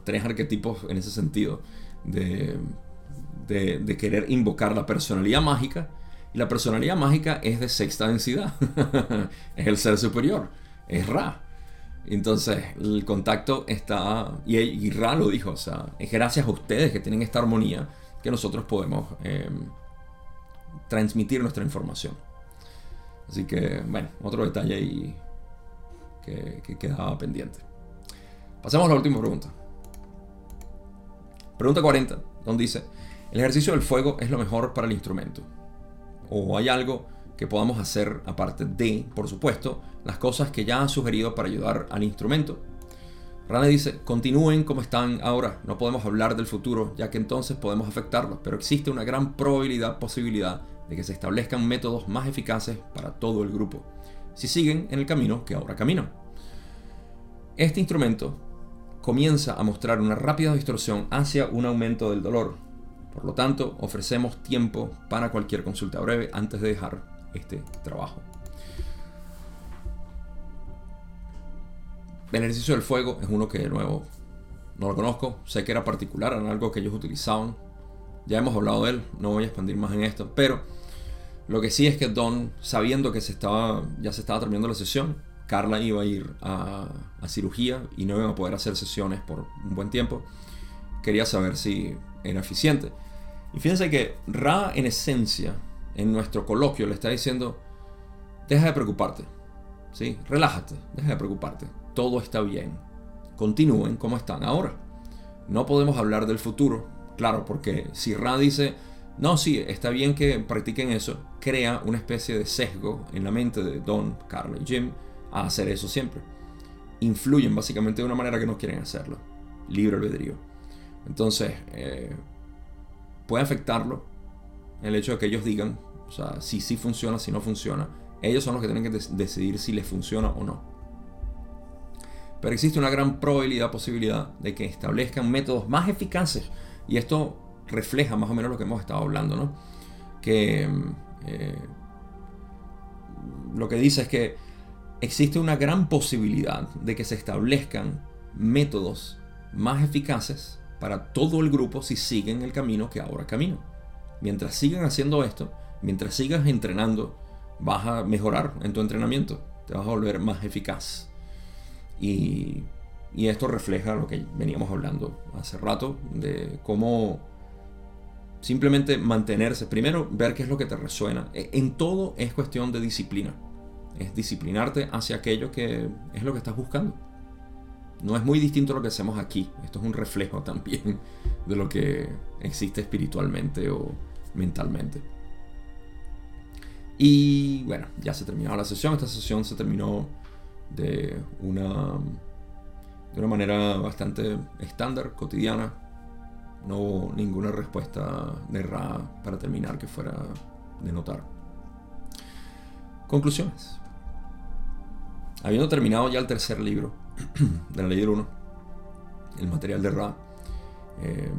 tres arquetipos en ese sentido de, querer invocar la personalidad mágica. Y la personalidad mágica es de sexta densidad. <laughs> es el ser superior. Es Ra. Entonces, el contacto está. Y, Ra lo dijo. O sea, es gracias a ustedes que tienen esta armonía que nosotros podemos em, transmitir nuestra información. Así que, bueno, otro detalle ahí que, que quedaba pendiente. Pasemos a la última pregunta. Pregunta 40, donde dice, ¿el ejercicio del fuego es lo mejor para el instrumento? ¿O hay algo que podamos hacer aparte de, por supuesto, las cosas que ya han sugerido para ayudar al instrumento? Rane dice, continúen como están ahora, no podemos hablar del futuro, ya que entonces podemos afectarlos, pero existe una gran probabilidad, posibilidad de que se establezcan métodos más eficaces para todo el grupo, si siguen en el camino que ahora caminan. Este instrumento comienza a mostrar una rápida distorsión hacia un aumento del dolor. Por lo tanto, ofrecemos tiempo para cualquier consulta breve antes de dejar este trabajo. El ejercicio del fuego es uno que de nuevo no lo conozco, sé que era particular, era algo que ellos utilizaban. Ya hemos hablado de él, no voy a expandir más en esto, pero lo que sí es que Don, sabiendo que se estaba, ya se estaba terminando la sesión, Carla iba a ir a, cirugía y no iba a poder hacer sesiones por un buen tiempo. Quería saber si era eficiente. Y fíjense que Ra en esencia, en nuestro coloquio, le está diciendo, deja de preocuparte, ¿sí? relájate, deja de preocuparte, todo está bien, continúen como están ahora. No podemos hablar del futuro, claro, porque si Ra dice, no, sí, está bien que practiquen eso, crea una especie de sesgo en la mente de Don, Carla y Jim, a hacer eso siempre. Influyen básicamente de una manera que no quieren hacerlo. Libre albedrío. Entonces, eh, puede afectarlo el hecho de que ellos digan, o sea, si sí funciona, si no funciona. Ellos son los que tienen que decidir si les funciona o no. Pero existe una gran probabilidad, posibilidad de que establezcan métodos más eficaces. Y esto refleja más o menos lo que hemos estado hablando, ¿no? Que eh, lo que dice es que existe una gran posibilidad de que se establezcan métodos más eficaces para todo el grupo si siguen el camino que ahora camino. Mientras sigan haciendo esto, mientras sigas entrenando, vas a mejorar en tu entrenamiento, te vas a volver más eficaz. Y, y esto refleja lo que veníamos hablando hace rato, de cómo simplemente mantenerse, primero ver qué es lo que te resuena. E, en todo es cuestión de disciplina es disciplinarte hacia aquello que es lo que estás buscando. No es muy distinto a lo que hacemos aquí. Esto es un reflejo <laughs> también de lo que existe espiritualmente o mentalmente. Y bueno, ya se terminó la sesión. Esta sesión se terminó de una, de una manera bastante estándar, cotidiana. No hubo ninguna respuesta de Ra para terminar que fuera de notar. Conclusiones. Habiendo terminado ya el tercer libro <clears throat> de la ley del 1, el material de Ra, eh,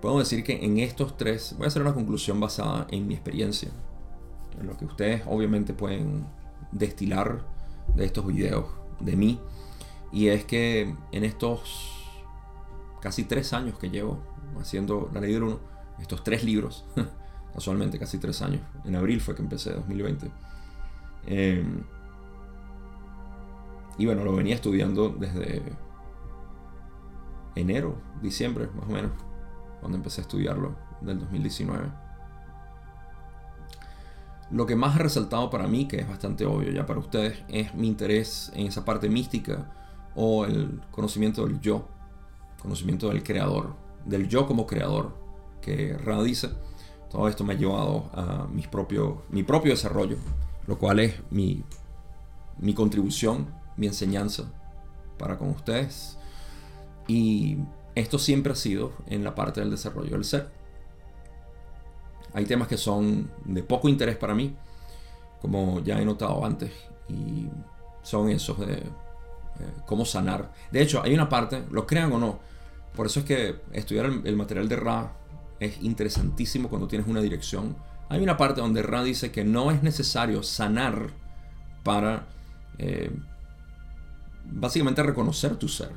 puedo decir que en estos tres voy a hacer una conclusión basada en mi experiencia, en lo que ustedes obviamente pueden destilar de estos videos de mí, y es que en estos casi tres años que llevo haciendo la ley del 1, estos tres libros, <laughs> casualmente casi tres años, en abril fue que empecé 2020, eh, y bueno, lo venía estudiando desde enero, diciembre, más o menos, cuando empecé a estudiarlo, del 2019. Lo que más ha resaltado para mí, que es bastante obvio ya para ustedes, es mi interés en esa parte mística o el conocimiento del yo, conocimiento del creador, del yo como creador, que Ra dice. Todo esto me ha llevado a mis propios, mi propio desarrollo, lo cual es mi, mi contribución mi enseñanza para con ustedes. Y esto siempre ha sido en la parte del desarrollo del ser. Hay temas que son de poco interés para mí, como ya he notado antes, y son esos de eh, cómo sanar. De hecho, hay una parte, lo crean o no, por eso es que estudiar el, material de Ra es interesantísimo cuando tienes una dirección. Hay una parte donde Ra dice que no es necesario sanar para eh, básicamente reconocer tu ser.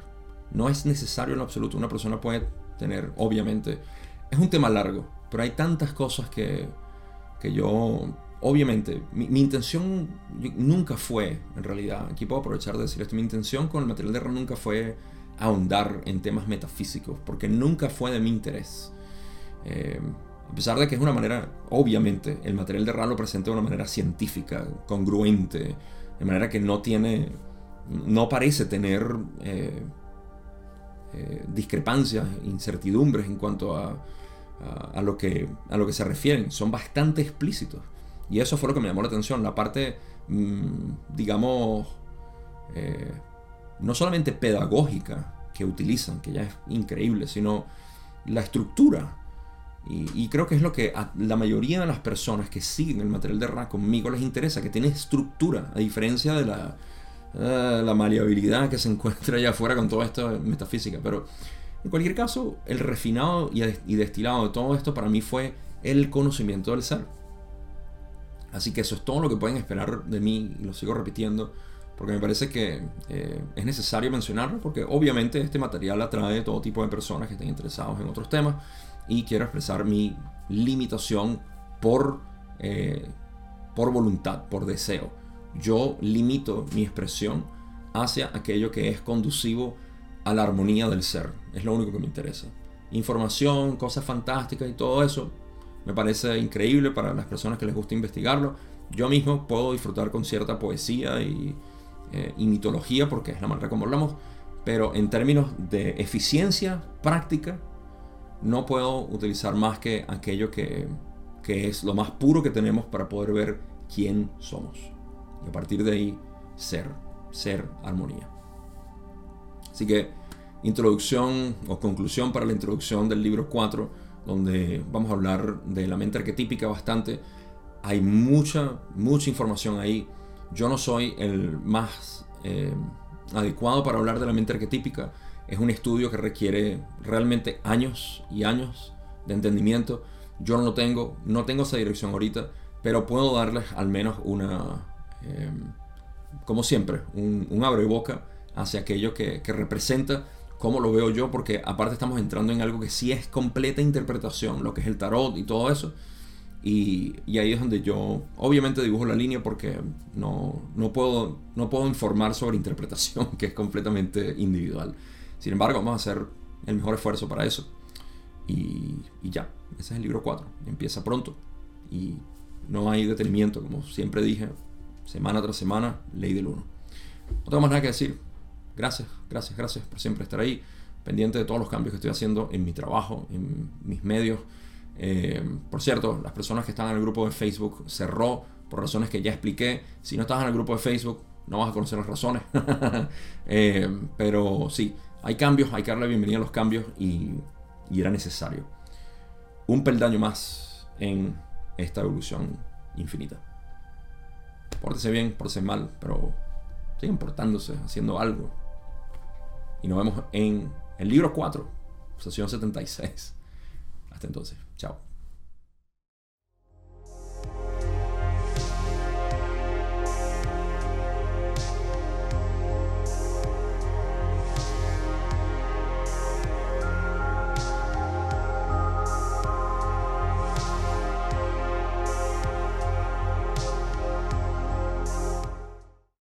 No es necesario en absoluto. Una persona puede tener, obviamente, es un tema largo, pero hay tantas cosas que, que yo, obviamente, mi, intención nunca fue, en realidad, aquí puedo aprovechar de decir esto, mi intención con el material de RA nunca fue ahondar en temas metafísicos, porque nunca fue de mi interés. Eh, a pesar de que es una manera, obviamente, el material de RA lo presenta de una manera científica, congruente, de manera que no tiene, no parece tener eh, eh, discrepancias, incertidumbres en cuanto a, a, lo que, a lo que se refieren. Son bastante explícitos. Y eso fue lo que me llamó la atención. La parte, mm, digamos, eh, no solamente pedagógica que utilizan, que ya es increíble, sino la estructura. Y, creo que es lo que a la mayoría de las personas que siguen el material de Ra conmigo les interesa, que tiene estructura, a diferencia de la, uh, la maleabilidad que se <laughs> encuentra allá afuera con toda esta metafísica. Pero en cualquier caso, el refinado y destilado de todo esto para mí fue el conocimiento del ser. Así que eso es todo lo que pueden esperar de mí y lo sigo repitiendo porque me parece que eh, es necesario mencionarlo porque obviamente este material atrae a todo tipo de personas que estén interesados en otros temas y quiero expresar mi limitación por, eh, por voluntad, por deseo. Yo limito mi expresión hacia aquello que es conducivo a la armonía del ser. Es lo único que me interesa. Información, cosas fantásticas y todo eso me parece increíble para las personas que les gusta investigarlo. Yo mismo puedo disfrutar con cierta poesía y, eh, mitología porque es la manera como hablamos, pero en términos de eficiencia práctica no puedo utilizar más que aquello que, que es lo más puro que tenemos para poder ver quién somos. A partir de ahí, ser, ser armonía. Así que introducción o conclusión para la introducción del libro 4, donde vamos a hablar de la mente arquetípica bastante. Hay mucha, mucha información ahí. Yo no soy el más eh, adecuado para hablar de la mente arquetípica. Es un estudio que requiere realmente años y años de entendimiento. Yo no tengo, no tengo esa dirección ahorita, pero puedo darles al menos una, eh, como siempre, un, un abre boca hacia aquello que, representa cómo lo veo yo, porque aparte estamos entrando en algo que sí es completa interpretación, lo que es el tarot y todo eso. Y, ahí es donde yo obviamente dibujo la línea porque no, no, puedo, no puedo informar sobre interpretación, <laughs> que es completamente individual. Sin embargo, vamos a hacer el mejor esfuerzo para eso. Y, y ya, ese es el libro 4. Empieza pronto. Y no hay detenimiento, como siempre dije, semana tras semana, ley del 1. No tengo más nada que decir gracias, gracias, gracias por siempre estar ahí, pendiente de todos los cambios que estoy haciendo en mi trabajo, en mis medios. Eh, por cierto, las personas que están en el grupo de Facebook cerró por razones que ya expliqué. Si no estás en el grupo de Facebook, no vas a conocer las razones. <laughs> Eh, pero sí, hay cambios, hay que darle bienvenida a los cambios y, y era necesario. Un peldaño más en esta evolución infinita. Pórtese bien, pórtese mal, pero sigan portándose, haciendo algo. Y nos vemos en el libro 4, sesión 76. Hasta entonces, chao.